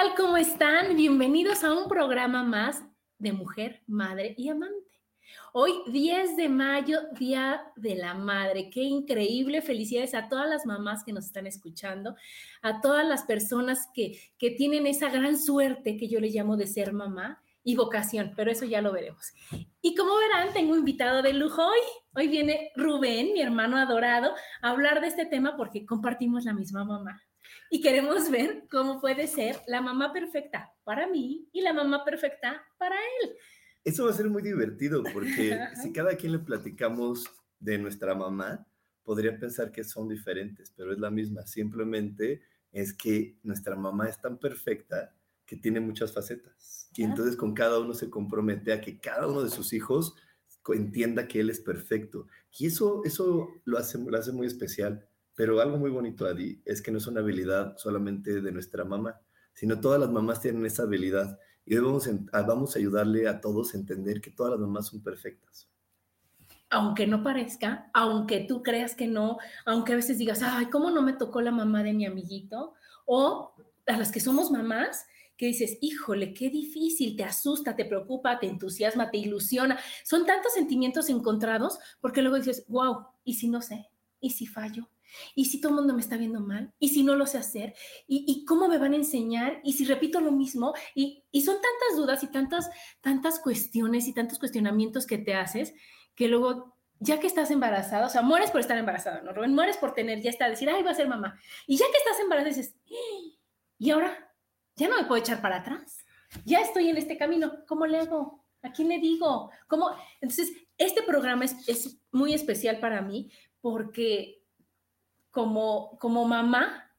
Tal? ¿Cómo están? Bienvenidos a un programa más de Mujer, Madre y Amante. Hoy, 10 de mayo, Día de la Madre. Qué increíble. Felicidades a todas las mamás que nos están escuchando, a todas las personas que, que tienen esa gran suerte que yo le llamo de ser mamá y vocación, pero eso ya lo veremos. Y como verán, tengo invitado de lujo hoy. Hoy viene Rubén, mi hermano adorado, a hablar de este tema porque compartimos la misma mamá y queremos ver cómo puede ser la mamá perfecta para mí y la mamá perfecta para él. Eso va a ser muy divertido porque si cada quien le platicamos de nuestra mamá, podría pensar que son diferentes, pero es la misma. Simplemente es que nuestra mamá es tan perfecta que tiene muchas facetas. Y entonces con cada uno se compromete a que cada uno de sus hijos entienda que él es perfecto. Y eso, eso lo, hace, lo hace muy especial. Pero algo muy bonito, Adi, es que no es una habilidad solamente de nuestra mamá, sino todas las mamás tienen esa habilidad. Y hoy vamos, a, vamos a ayudarle a todos a entender que todas las mamás son perfectas. Aunque no parezca, aunque tú creas que no, aunque a veces digas, ay, ¿cómo no me tocó la mamá de mi amiguito? O a las que somos mamás, que dices, híjole, qué difícil, te asusta, te preocupa, te entusiasma, te ilusiona. Son tantos sentimientos encontrados porque luego dices, wow, ¿y si no sé? ¿Y si fallo? ¿Y si todo el mundo me está viendo mal? ¿Y si no lo sé hacer? ¿Y, cómo me van a enseñar? ¿Y si repito lo mismo? Y, son tantas dudas y tantas, tantas cuestiones y tantos cuestionamientos que te haces que luego, ya que estás embarazada, o sea, mueres por estar embarazada, ¿no, Rubén? Mueres por tener, ya está, decir, ay, va a ser mamá. Y ya que estás embarazada, dices, ¿y ahora? ¿Ya no me puedo echar para atrás? Ya estoy en este camino, ¿cómo le hago? ¿A quién le digo? ¿Cómo? Entonces, este programa es, es muy especial para mí porque como, como mamá,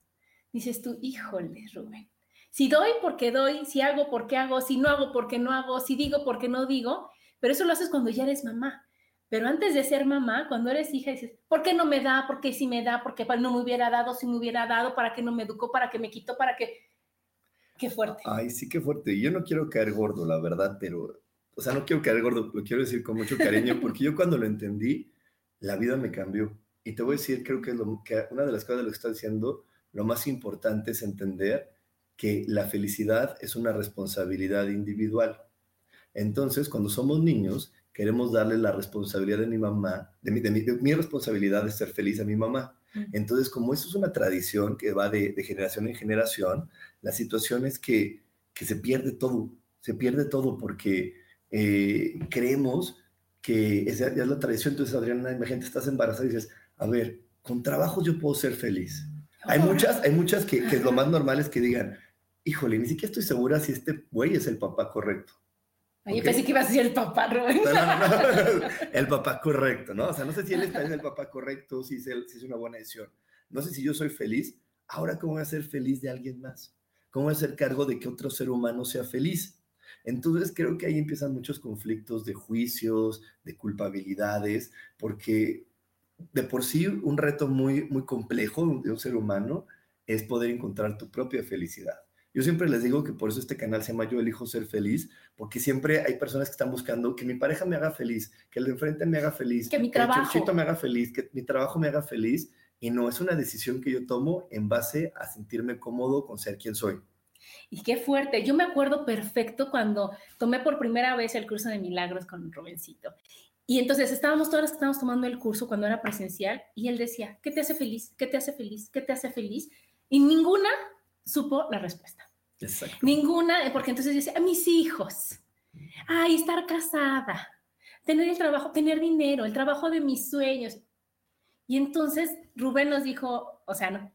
dices tú, híjole, Rubén, si doy porque doy, si hago porque hago, si no hago porque no hago, si digo porque no digo, pero eso lo haces cuando ya eres mamá. Pero antes de ser mamá, cuando eres hija, dices, ¿por qué no me da? ¿Por qué sí me da? ¿Por qué no me hubiera dado? Si me hubiera dado, ¿para qué no me educó? ¿Para qué me quitó? ¿Para qué? Qué fuerte. Ay, sí, qué fuerte. Yo no quiero caer gordo, la verdad, pero, o sea, no quiero caer gordo, lo quiero decir con mucho cariño, porque yo cuando lo entendí, la vida me cambió. Y te voy a decir, creo que, una de las cosas de lo que estás diciendo, lo más importante es entender que la felicidad es una responsabilidad individual. Entonces, cuando somos niños, queremos darle la responsabilidad de mi mamá, de mi, de mi, responsabilidad de ser feliz a mi mamá. Entonces, como eso es una tradición que va de, generación en generación, la situación es que, que, se pierde todo, se pierde todo porque eh, creemos que esa es la tradición. Entonces, Adriana, imagínate, estás embarazada y dices, a ver, con trabajo yo puedo ser feliz. Hay muchas, hay muchas que, que lo más normal es que digan, híjole, ni siquiera estoy segura si este güey es el papá correcto. Ay, pensé que iba a ser el papá, Rubén. el papá correcto, ¿no? O sea, no sé si él está en el papá correcto, si es, si es una buena decisión. No sé si yo soy feliz. Ahora, ¿cómo voy a ser feliz de alguien más? ¿Cómo voy a hacer cargo de que otro ser humano sea feliz? Entonces, creo que ahí empiezan muchos conflictos de juicios, de culpabilidades, porque de por sí un reto muy, muy complejo de un ser humano es poder encontrar tu propia felicidad. Yo siempre les digo que por eso este canal se llama Yo elijo ser feliz, porque siempre hay personas que están buscando que mi pareja me haga feliz, que el de enfrente me haga feliz, que mi trabajo me haga feliz, que mi trabajo me haga feliz. Y no, es una decisión que yo tomo en base a sentirme cómodo con ser quien soy. Y qué fuerte. Yo me acuerdo perfecto cuando tomé por primera vez el curso de milagros con Rubencito. Y entonces estábamos todas las que estábamos tomando el curso cuando era presencial y él decía, ¿qué te hace feliz? ¿Qué te hace feliz? ¿Qué te hace feliz? Y ninguna supo la respuesta. Exacto. Ninguna, porque entonces decía, mis hijos, ay, estar casada, tener el trabajo, tener dinero, el trabajo de mis sueños. Y entonces Rubén nos dijo, o sea, no.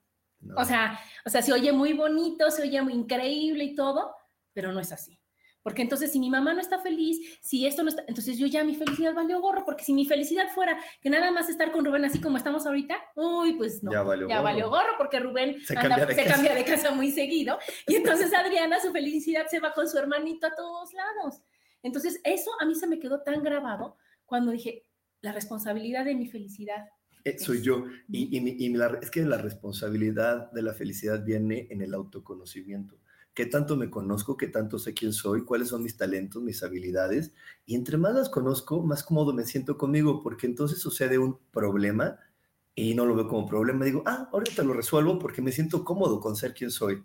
O sea, o sea, se oye muy bonito, se oye muy increíble y todo, pero no es así. Porque entonces si mi mamá no está feliz, si esto no está, entonces yo ya mi felicidad valió gorro, porque si mi felicidad fuera que nada más estar con Rubén así como estamos ahorita, uy, pues no, Ya valió ya gorro. valió gorro porque Rubén Se anda- cambia de se casa. cambia de casa muy seguido. Y entonces Adriana, su felicidad se va con su hermanito a todos lados. Entonces eso a mí se me quedó tan grabado cuando dije, la responsabilidad de mi felicidad. Eh, soy yo. Y, y mi- y la- es que la responsabilidad de la felicidad viene en el autoconocimiento. ¿Qué tanto me conozco? ¿Qué tanto sé quién soy? ¿Cuáles son mis talentos, mis habilidades? Y entre más las conozco, más cómodo me siento conmigo, porque entonces sucede un problema y no lo veo como problema. Digo, ah, ahorita lo resuelvo porque me siento cómodo con ser quien soy.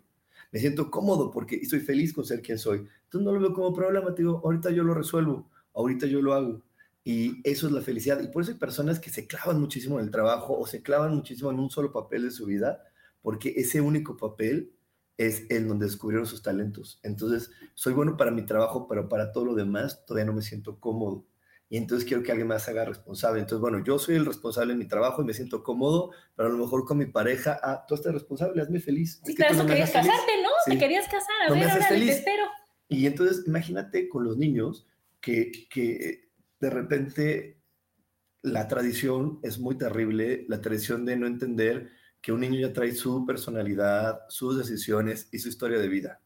Me siento cómodo porque estoy feliz con ser quien soy. Entonces no lo veo como problema. Te digo, ahorita yo lo resuelvo, ahorita yo lo hago. Y eso es la felicidad. Y por eso hay personas que se clavan muchísimo en el trabajo o se clavan muchísimo en un solo papel de su vida, porque ese único papel es el donde descubrieron sus talentos. Entonces, soy bueno para mi trabajo, pero para todo lo demás todavía no me siento cómodo. Y entonces quiero que alguien más haga responsable. Entonces, bueno, yo soy el responsable en mi trabajo y me siento cómodo, pero a lo mejor con mi pareja, ah, tú estás responsable, hazme feliz. Sí, Es que para tú eso no querías casarte, ¿no? Sí. Te querías casar, a No ver, ahora te espero. Y entonces, imagínate con los niños que, que de repente la tradición es muy terrible, la tradición de no entender que un niño ya trae su personalidad, sus decisiones y su historia de vida.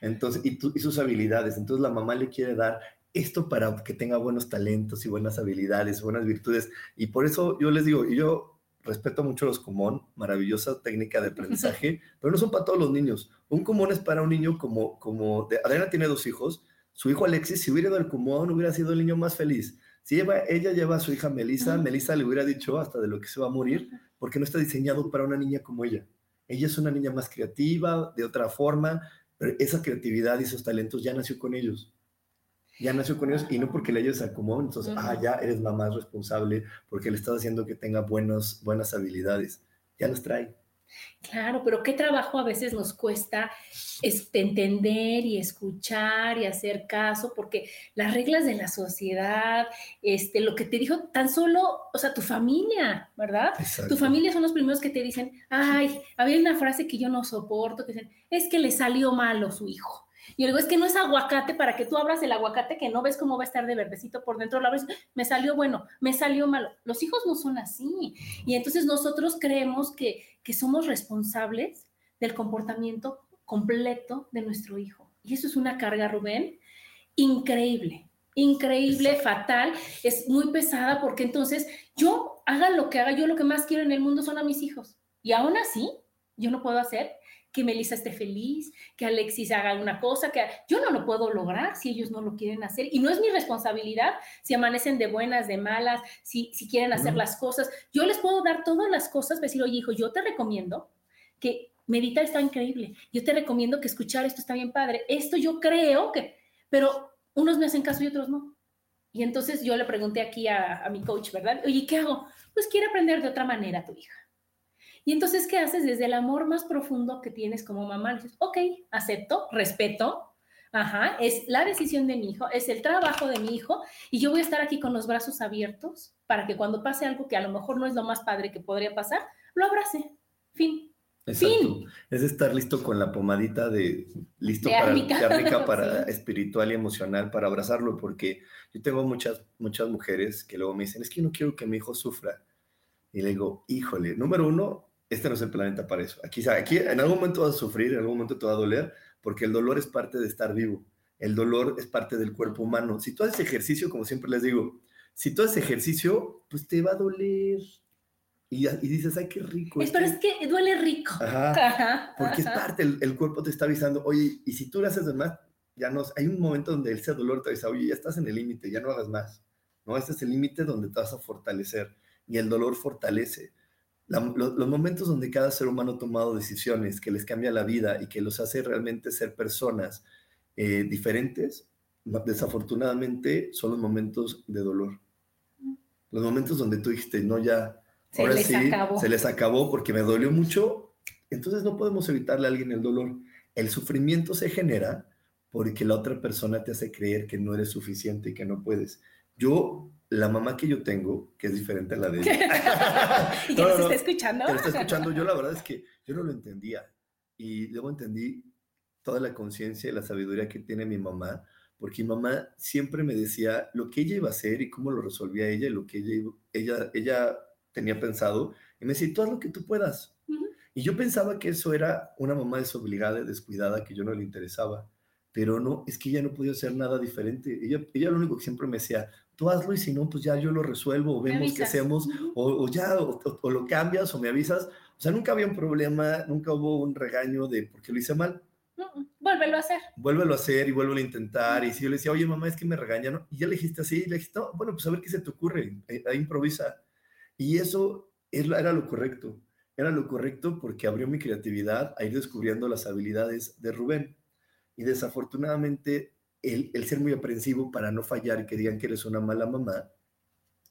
Entonces, y, tu- y sus habilidades. Entonces, la mamá le quiere dar esto para que tenga buenos talentos y buenas habilidades, buenas virtudes. Y por eso yo les digo, y yo respeto mucho los Kumon, maravillosa técnica de aprendizaje, pero no son para todos los niños. Un Kumon es para un niño como, como de, Adriana tiene dos hijos, su hijo Alexis, si hubiera ido al Kumon, hubiera sido el niño más feliz. Si lleva, ella lleva a su hija Melissa. Melissa le hubiera dicho hasta de lo que se va a morir, porque no está diseñado para una niña como ella. Ella es una niña más creativa, de otra forma, pero esa creatividad y esos talentos ya nació con ellos. Ya nació con ellos y no porque le al común, entonces, ah, ya eres mamá responsable porque le estás haciendo que tenga buenos, buenas habilidades. Ya las trae. Claro, pero qué trabajo a veces nos cuesta entender y escuchar y hacer caso, porque las reglas de la sociedad, este, lo que te dijo tan solo, o sea, tu familia, ¿verdad? Exacto. Tu familia son los primeros que te dicen, ay, había una frase que yo no soporto, que dicen, es que le salió malo su hijo. Y yo digo, es que no es aguacate para que tú abras el aguacate que no ves cómo va a estar de verdecito por dentro, lo abres, me salió bueno, me salió malo. Los hijos no son así. Y entonces nosotros creemos que, que somos responsables del comportamiento completo de nuestro hijo. Y eso es una carga, Rubén, increíble, increíble, fatal, es muy pesada porque entonces yo haga lo que haga, yo lo que más quiero en el mundo son a mis hijos. Y aún así, yo no puedo hacer que Melissa esté feliz, que Alexis haga alguna cosa, que yo no lo puedo lograr si ellos no lo quieren hacer. Y no es mi responsabilidad si amanecen de buenas, de malas, si, si quieren hacer las cosas. Yo les puedo dar todas las cosas, decir, oye, hijo, yo te recomiendo que meditar está increíble. Yo te recomiendo que escuchar esto está bien padre. Esto yo creo que, pero unos me hacen caso y otros no. Y entonces yo le pregunté aquí a, a mi coach, ¿verdad? Oye, ¿qué hago? Pues quiere aprender de otra manera tu hija. Y entonces, ¿qué haces? Desde el amor más profundo que tienes como mamá, dices, ok, acepto, respeto, ajá, es la decisión de mi hijo, es el trabajo de mi hijo, y yo voy a estar aquí con los brazos abiertos para que cuando pase algo que a lo mejor no es lo más padre que podría pasar, lo abrace. Fin. Exacto. Fin. Es estar listo con la pomadita de listo De para árnica. de árnica para Sí. espiritual y emocional para abrazarlo, porque yo tengo muchas muchas mujeres que luego me dicen, es que yo no quiero que mi hijo sufra. Y le digo, híjole, número uno, este no es el planeta para eso. Aquí, aquí en algún momento vas a sufrir, en algún momento te va a doler, porque el dolor es parte de estar vivo. El dolor es parte del cuerpo humano. Si tú haces ejercicio, como siempre les digo, si tú haces ejercicio, pues te va a doler. Y, y dices, ay, qué rico. Es, pero es que duele rico. Ajá. Porque es parte, el, el cuerpo te está avisando, oye, y si tú lo haces más, ya no, hay un momento donde ese dolor te avisa, oye, ya estás en el límite, ya no hagas más, ¿no? Este es el límite donde te vas a fortalecer, y el dolor fortalece. Los momentos donde cada ser humano ha tomado decisiones que les cambia la vida y que los hace realmente ser personas eh, diferentes, desafortunadamente son los momentos de dolor. Los momentos donde tú dijiste, no, ya, se ahora sí, acabó. se les acabó porque me dolió mucho. Entonces no podemos evitarle a alguien el dolor. El sufrimiento se genera porque la otra persona te hace creer que no eres suficiente y que no puedes. Yo, la mamá que yo tengo, que es diferente a la de ella. ¿Y que no, está escuchando? Que está escuchando. Yo la verdad es que yo no lo entendía. Y luego entendí toda la conciencia y la sabiduría que tiene mi mamá, porque mi mamá siempre me decía lo que ella iba a hacer y cómo lo resolvía ella, lo que ella, ella, ella tenía pensado, y me decía, tú haz lo que tú puedas. Y yo pensaba que eso era una mamá desobligada, descuidada, que yo no le interesaba pero no, es que ella no podía hacer nada diferente. Ella, ella lo único que siempre me decía, tú hazlo y si no, pues ya yo lo resuelvo, o vemos qué hacemos, o, ya, o, lo cambias o me avisas. O sea, nunca había un problema, nunca hubo un regaño de por qué lo hice mal. Vuélvelo a hacer. Vuélvelo a hacer y vuélvelo a intentar. Y si yo le decía, oye, mamá, es que me regañan, y ya le dijiste así, y le dijiste, no, bueno, pues a ver qué se te ocurre, ahí, improvisa. Y eso era lo correcto. Era lo correcto porque abrió mi creatividad a ir descubriendo las habilidades de Rubén y desafortunadamente, el, el, ser muy aprensivo para no fallar y que digan que eres una mala mamá,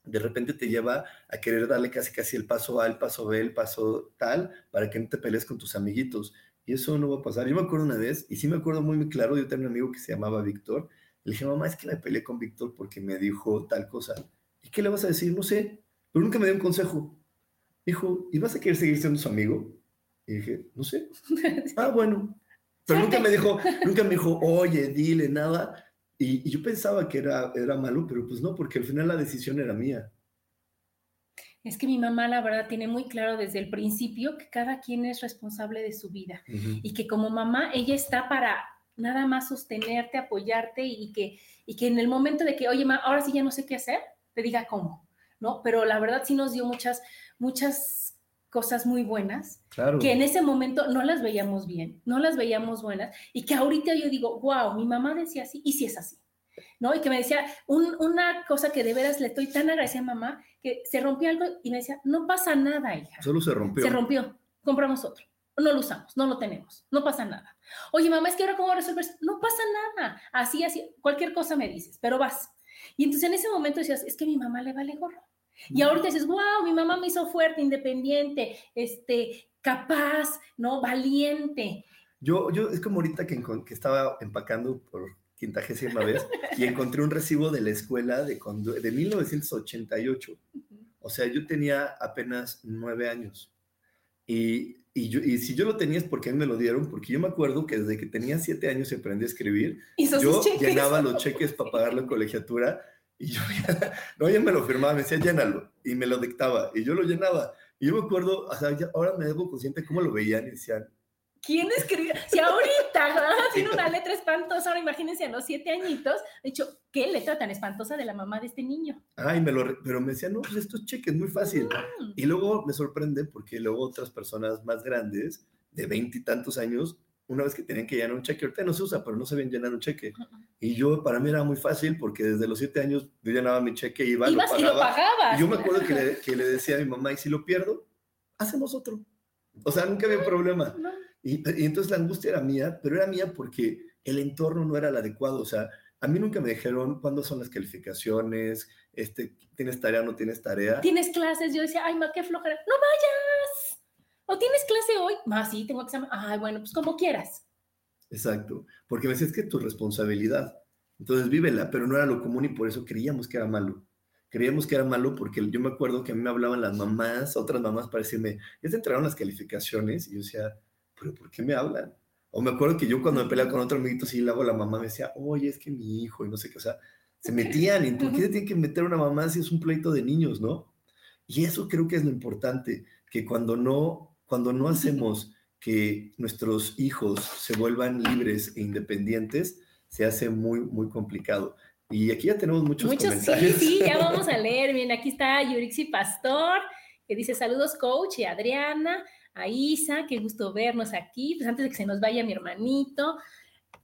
de repente te lleva a querer darle casi casi el paso A, el paso B, el paso tal, para que no te pelees con tus amiguitos. Y eso no va a pasar. Yo me acuerdo una vez, y sí me acuerdo muy, muy claro, yo tenía un amigo que se llamaba Víctor. Le dije, mamá, es que me peleé con Víctor porque me dijo tal cosa. ¿Y qué le vas a decir? No sé, pero nunca me dio un consejo. Dijo, ¿y vas a querer seguir siendo su amigo? Y dije, no sé. ah, bueno. Pero nunca me dijo, nunca me dijo, oye, dile nada. Y, yo pensaba que era, era malo, pero pues no, porque al final la decisión era mía. Es que mi mamá, la verdad, tiene muy claro desde el principio que cada quien es responsable de su vida y que como mamá ella está para nada más sostenerte, apoyarte y que, y que en el momento de que, oye, ma, ahora sí ya no sé qué hacer, te diga cómo, ¿no? Pero la verdad sí nos dio muchas, muchas cosas muy buenas, que en ese momento no las veíamos bien, no las veíamos buenas, y que ahorita yo digo, wow, mi mamá decía así, y si es así, ¿no? Y que me decía, una cosa que de veras le estoy tan agradecida a mamá, que se rompió algo y me decía, no pasa nada, hija. Solo se rompió. Se rompió, compramos otro. No lo usamos, no lo tenemos, no pasa nada. Oye, mamá, es que ahora cómo resolver, no pasa nada, así, así, cualquier cosa me dices, pero vas. Y entonces en ese momento decías, es que mi mamá le vale gorro. Y ahorita dices, wow, mi mamá me hizo fuerte, independiente, este, capaz, ¿no? Valiente. Yo, yo, es como ahorita que, que estaba empacando por quintagésima vez y encontré un recibo de la escuela de, de 1988. O sea, yo tenía apenas nueve años. Y, y, yo, y, si yo lo tenía es porque a mí me lo dieron, porque yo me acuerdo que desde que tenía siete años aprendí a escribir, yo llenaba los cheques para pagar la colegiatura y yo no, ella me lo firmaba, me decía, llénalo, y me lo dictaba, y yo lo llenaba. Y yo me acuerdo, o sea, ahora me debo consciente cómo lo veían y decían, ¿Quién escribió? Si ahorita tiene una letra espantosa, ahora imagínense a los siete añitos, de hecho, ¿qué letra tan espantosa de la mamá de este niño? Ay, me lo, pero me decían, no, pues esto es cheque, es muy fácil. Mm. Y luego me sorprende porque luego otras personas más grandes, de veintitantos años, una vez que tenían que llenar un cheque, ahorita no se usa, pero no sabían llenar un cheque. Y yo, para mí era muy fácil porque desde los siete años yo llenaba mi cheque, iba, lo pagaba. Y lo pagabas. Y yo me acuerdo que le, que le, decía a mi mamá, y si lo pierdo, hacemos otro. O sea, nunca había problema. Y, y, entonces la angustia era mía, pero era mía porque el entorno no era el adecuado. O sea, a mí nunca me dijeron cuándo son las calificaciones, este, tienes tarea, no tienes tarea. Tienes clases, yo decía, ay, ma, qué flojera. No vayas. ¿O tienes clase hoy? Ah, sí, tengo examen. Ay, bueno, pues como quieras. Exacto, porque me decías que es tu responsabilidad. Entonces vívela, pero no era lo común y por eso creíamos que era malo. Creíamos que era malo porque yo me acuerdo que a mí me hablaban las mamás, otras mamás para decirme, ya te entraron las calificaciones y yo decía, pero ¿por qué me hablan? O me acuerdo que yo cuando me peleaba con otro amiguito, sí, luego la mamá me decía, oye, es que mi hijo y no sé qué, o sea, se metían, ¿y por qué se tiene que meter una mamá si es un pleito de niños, no? Y eso creo que es lo importante, que cuando no cuando no hacemos que nuestros hijos se vuelvan libres e independientes, se hace muy, muy complicado. Y aquí ya tenemos muchos, muchos comentarios. Sí, sí, ya vamos a leer. Bien, aquí está Yurixi Pastor, que dice saludos coach y Adriana, a Isa, qué gusto vernos aquí. Pues antes de que se nos vaya mi hermanito.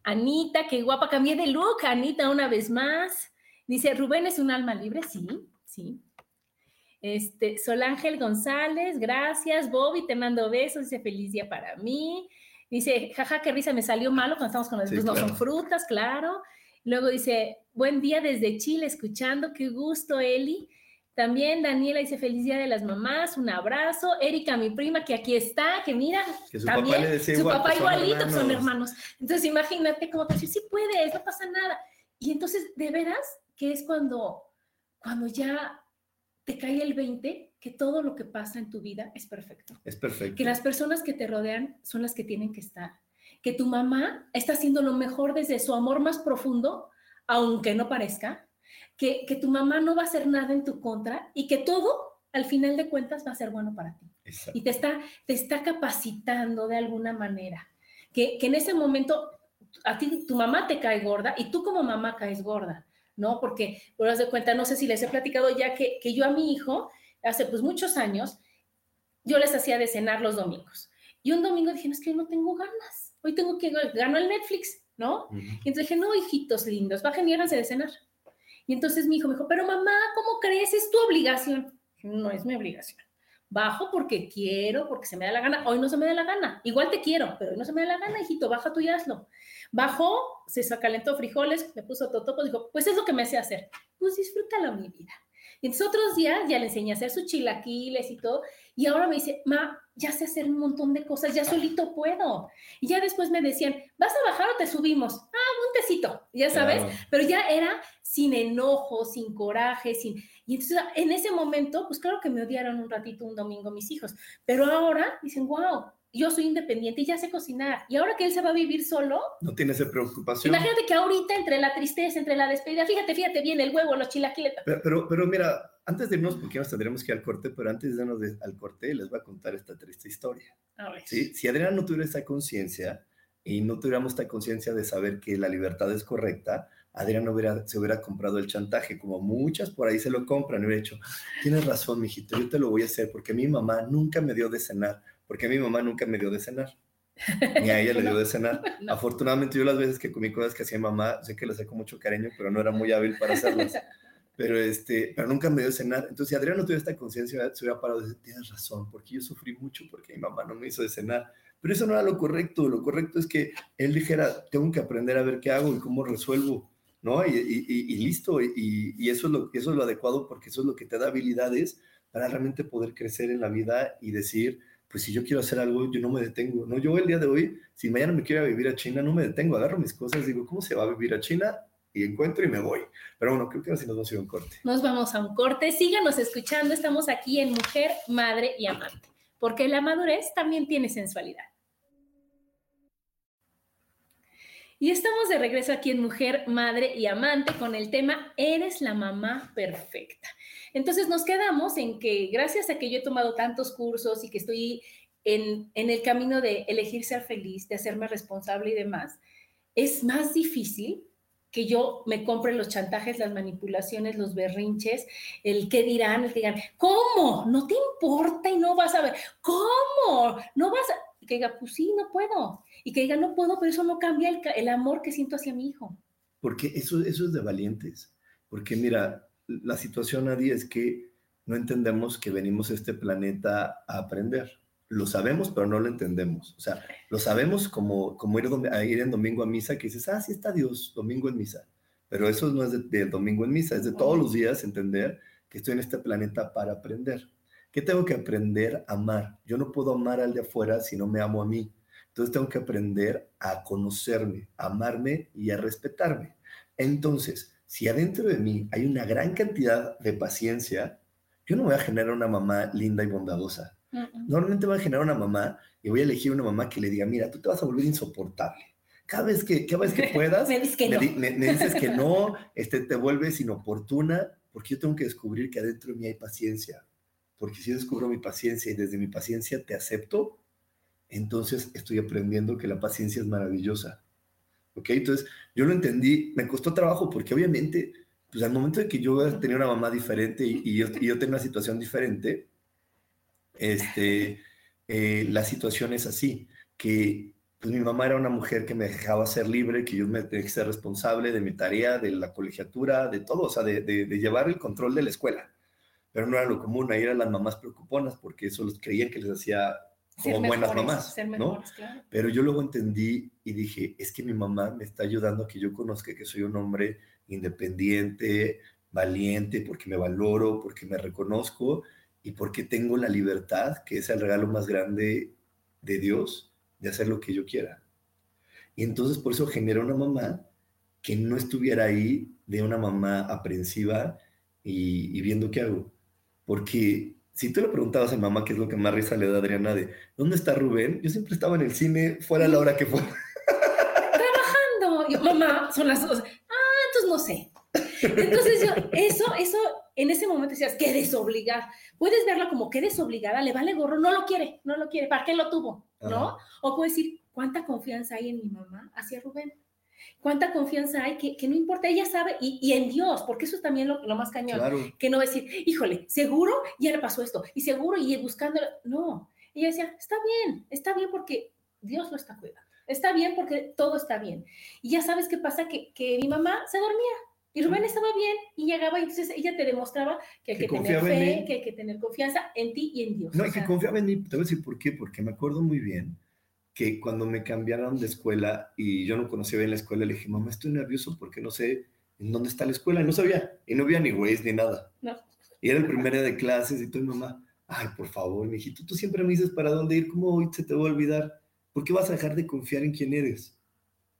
Anita, qué guapa, cambié de look, Anita, una vez más. Dice, Rubén es un alma libre, sí, sí. Este, Sol Ángel González, gracias. Bobby, te mando besos. Dice feliz día para mí. Dice, jaja, qué risa, me salió malo cuando estamos con los Sí, no claro. son frutas, claro. Luego dice, buen día desde Chile, escuchando, qué gusto, Eli. También Daniela dice, feliz día de las mamás, un abrazo. Erika, mi prima, que aquí está, que mira, Que su también, papá le decía su igual, papá pues, son igualito, son hermanos. Entonces imagínate cómo te dice, sí puedes, no pasa nada. Y entonces, de veras, que es cuando, cuando ya te cae el 20, que todo lo que pasa en tu vida es perfecto Es perfecto. que las personas que te rodean son las que tienen que estar, que tu mamá está haciendo lo mejor desde su amor más profundo, aunque no parezca, que, que tu mamá no va a hacer nada en tu contra y que todo, al final de cuentas, va a ser bueno para ti. Exacto. Y te está, te está capacitando de alguna manera. Que, que en ese momento a ti, tu mamá te cae gorda y tú como mamá caes gorda, ¿no? Porque, por das de cuenta, no sé si les he platicado ya que, que yo a mi hijo, hace pues muchos años, yo les hacía de cenar los domingos. Y un domingo dije, no, es que no tengo ganas. Hoy tengo que, gano el Netflix, ¿no? Y entonces dije, no, hijitos lindos, bajen y háganse de cenar. Y entonces mi hijo me dijo, pero mamá, ¿cómo crees? Es tu obligación. No es mi obligación. Bajo porque quiero, porque se me da la gana. Hoy no se me da la gana. Igual te quiero, pero hoy no se me da la gana, hijito. Baja tú y hazlo. Bajó, se calentó frijoles, me puso totopos, dijo, pues es lo que me hace hacer. Pues disfrútalo, mi vida. Y entonces otros días ya le enseñé a hacer sus chilaquiles y todo. Y ahora me dice, ma, ya sé hacer un montón de cosas, ya solito puedo. Y ya después me decían, ¿vas a bajar o te subimos? Ah, un tecito, ya sabes. Claro. Pero ya era sin enojo, sin coraje, sin... Y entonces en ese momento, pues claro que me odiaron un ratito un domingo mis hijos, pero ahora dicen, wow, yo soy independiente y ya sé cocinar. Y ahora que él se va a vivir solo, No tiene esa preocupación. imagínate que ahorita entre la tristeza, entre la despedida, fíjate, fíjate bien, el huevo, los chilaquiles. Pero, pero, pero mira, antes de irnos, porque nos tendremos que ir al corte, pero antes de irnos de- al corte, les voy a contar esta triste historia. A ver. ¿sí? Si Adriana no tuviera esta conciencia y no tuviéramos esta conciencia de saber que la libertad es correcta, Adriana no hubiera, se hubiera comprado el chantaje, como muchas por ahí se lo compran y hubiera dicho, tienes razón, mijito, yo te lo voy a hacer porque mi mamá nunca me dio de cenar, porque mi mamá nunca me dio de cenar. Ni a ella le dio de cenar. No. Afortunadamente, yo las veces que comí cosas que hacía mamá, sé que las con mucho cariño, pero no era muy hábil para hacerlas. Pero, este, pero nunca me dio de cenar. Entonces, si Adriana no tuviera esta conciencia, se hubiera parado y decir, tienes razón, porque yo sufrí mucho porque mi mamá no me hizo de cenar. Pero eso no era lo correcto. Lo correcto es que él dijera, tengo que aprender a ver qué hago y cómo resuelvo, ¿no? Y, y- y- y listo. Y, y eso, es lo, eso es lo adecuado porque eso es lo que te da habilidades para realmente poder crecer en la vida y decir, pues si yo quiero hacer algo, yo no me detengo. No, yo el día de hoy, si mañana me quiero vivir a China, no me detengo, agarro mis cosas, digo, ¿cómo se va a vivir a China? Y encuentro y me voy. Pero bueno, creo que así nos vamos a ir a un corte. Nos vamos a un corte. Síganos escuchando. Estamos aquí en Mujer, Madre y Amante. Porque la madurez también tiene sensualidad. Y estamos de regreso aquí en Mujer, Madre y Amante con el tema Eres la mamá perfecta. Entonces nos quedamos en que gracias a que yo he tomado tantos cursos y que estoy en, en el camino de elegir ser feliz, de hacerme responsable y demás, es más difícil que yo me compre los chantajes, las manipulaciones, los berrinches, el qué dirán, el que digan, ¿cómo? No te importa y no vas a ver, ¿cómo? No vas a... Y que diga, pues sí, no puedo. Y que diga, no puedo, pero eso no cambia el, amor que siento hacia mi hijo. Porque eso, eso es de valientes. Porque mira, la situación, Nadie, es que no entendemos que venimos a este planeta a aprender. Lo sabemos, pero no lo entendemos. O sea, lo sabemos como, como ir, a ir en domingo a misa, que dices, ah, sí está Dios, domingo en misa. Pero eso no es de, de domingo en misa, es de todos los días entender que estoy en este planeta para aprender. ¿Qué tengo que aprender a amar? Yo no puedo amar al de afuera si no me amo a mí. Entonces tengo que aprender a conocerme, a amarme y a respetarme. Entonces, si adentro de mí hay una gran cantidad de paciencia, yo no voy a generar una mamá linda y bondadosa. Normalmente voy a generar una mamá y voy a elegir una mamá que le diga, mira, tú te vas a volver insoportable. Cada vez que, cada vez que puedas, Me dices que me, no. di- me- me dices que no, este, te vuelves inoportuna, porque yo tengo que descubrir que adentro de mí hay paciencia. Porque si yo descubro mi paciencia y desde mi paciencia te acepto, entonces estoy aprendiendo que la paciencia es maravillosa. ¿Ok? Entonces, yo lo entendí, me costó trabajo porque obviamente, pues al momento de que yo tenía una mamá diferente y, y yo, y yo tenía una situación diferente, este, eh, la situación es así, que pues mi mamá era una mujer que me dejaba ser libre, que yo me tenía que ser responsable de mi tarea, de la colegiatura, de todo, o sea, de, de- de llevar el control de la escuela. Pero no era lo común, ahí eran las mamás preocuponas porque eso los creían que les hacía como buenas mamás, ¿no? Pero yo luego entendí y dije, es que mi mamá me está ayudando a que yo conozca que soy un hombre independiente, valiente, porque me valoro, porque me reconozco y porque tengo la libertad, que es el regalo más grande de Dios, de hacer lo que yo quiera. Y entonces por eso genera una mamá que no estuviera ahí de una mamá aprensiva y, viendo qué hago. Porque si tú le preguntabas a mamá qué es lo que más risa le da a Adriana de ¿dónde está Rubén? Yo siempre estaba en el cine, fuera a la hora que fuera. Trabajando. Yo, mamá, son las dos. Ah, entonces no sé. Entonces yo, eso, eso, en ese momento decías, que desobligar. Puedes verla como que desobligada, le vale gorro, no lo quiere, no lo quiere, ¿para qué lo tuvo? ¿No? O puedes decir, ¿cuánta confianza hay en mi mamá hacia Rubén? Cuánta confianza hay que, que no importa, ella sabe, y, y, en Dios, porque eso es también lo, lo más cañón, que no decir, híjole, seguro ya le pasó esto, y seguro, y buscando, no, ella decía, está bien, está bien porque Dios lo está cuidando, está bien porque todo está bien. Y ya sabes qué pasa, que, que mi mamá se dormía, y Rubén estaba bien y llegaba y entonces ella te demostraba que hay que, tener fe, que hay que tener confianza en ti y en Dios. No, y que confiaba en mí. Te voy a decir por qué, porque me acuerdo muy bien que cuando me cambiaron de escuela y yo no conocía bien la escuela, le dije, mamá, estoy nervioso porque no sé en dónde está la escuela. Y no sabía. Y no había ni Waze ni nada. No. Y era el primer día de clases y todo, mamá, ay, por favor, mijito, tú siempre me dices para dónde ir, ¿cómo hoy se te va a olvidar? ¿Por qué vas a dejar de confiar en quién eres?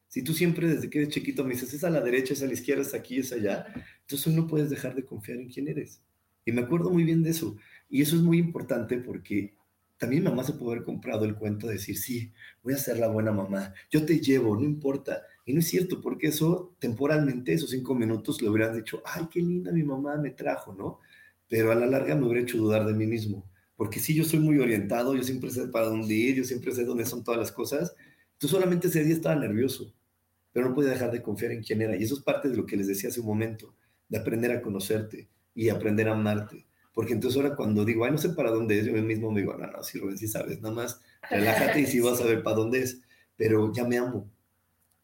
Si tú siempre desde que eres chiquito me dices, es a la derecha, es a la izquierda, es aquí, es allá, entonces no puedes dejar de confiar en quién eres. Y me acuerdo muy bien de eso. Y eso es muy importante porque también mamá se puede haber comprado el cuento de decir, sí, voy a ser la buena mamá, yo te llevo, no importa. Y no es cierto, porque eso temporalmente, esos cinco minutos, le hubieran dicho, ay, qué linda mi mamá me trajo, ¿no? Pero a la larga me hubiera hecho dudar de mí mismo. Porque sí, yo soy muy orientado, yo siempre sé para dónde ir, yo siempre sé dónde son todas las cosas. Tú solamente ese día estaba nervioso, pero no podía dejar de confiar en quién era. Y eso es parte de lo que les decía hace un momento, de aprender a conocerte y aprender a amarte porque entonces ahora cuando digo, ay, no sé para dónde es, yo mismo me digo, no, no, sí, Rubén, sí sabes, nada más relájate y sí vas a ver para dónde es, pero ya me amo.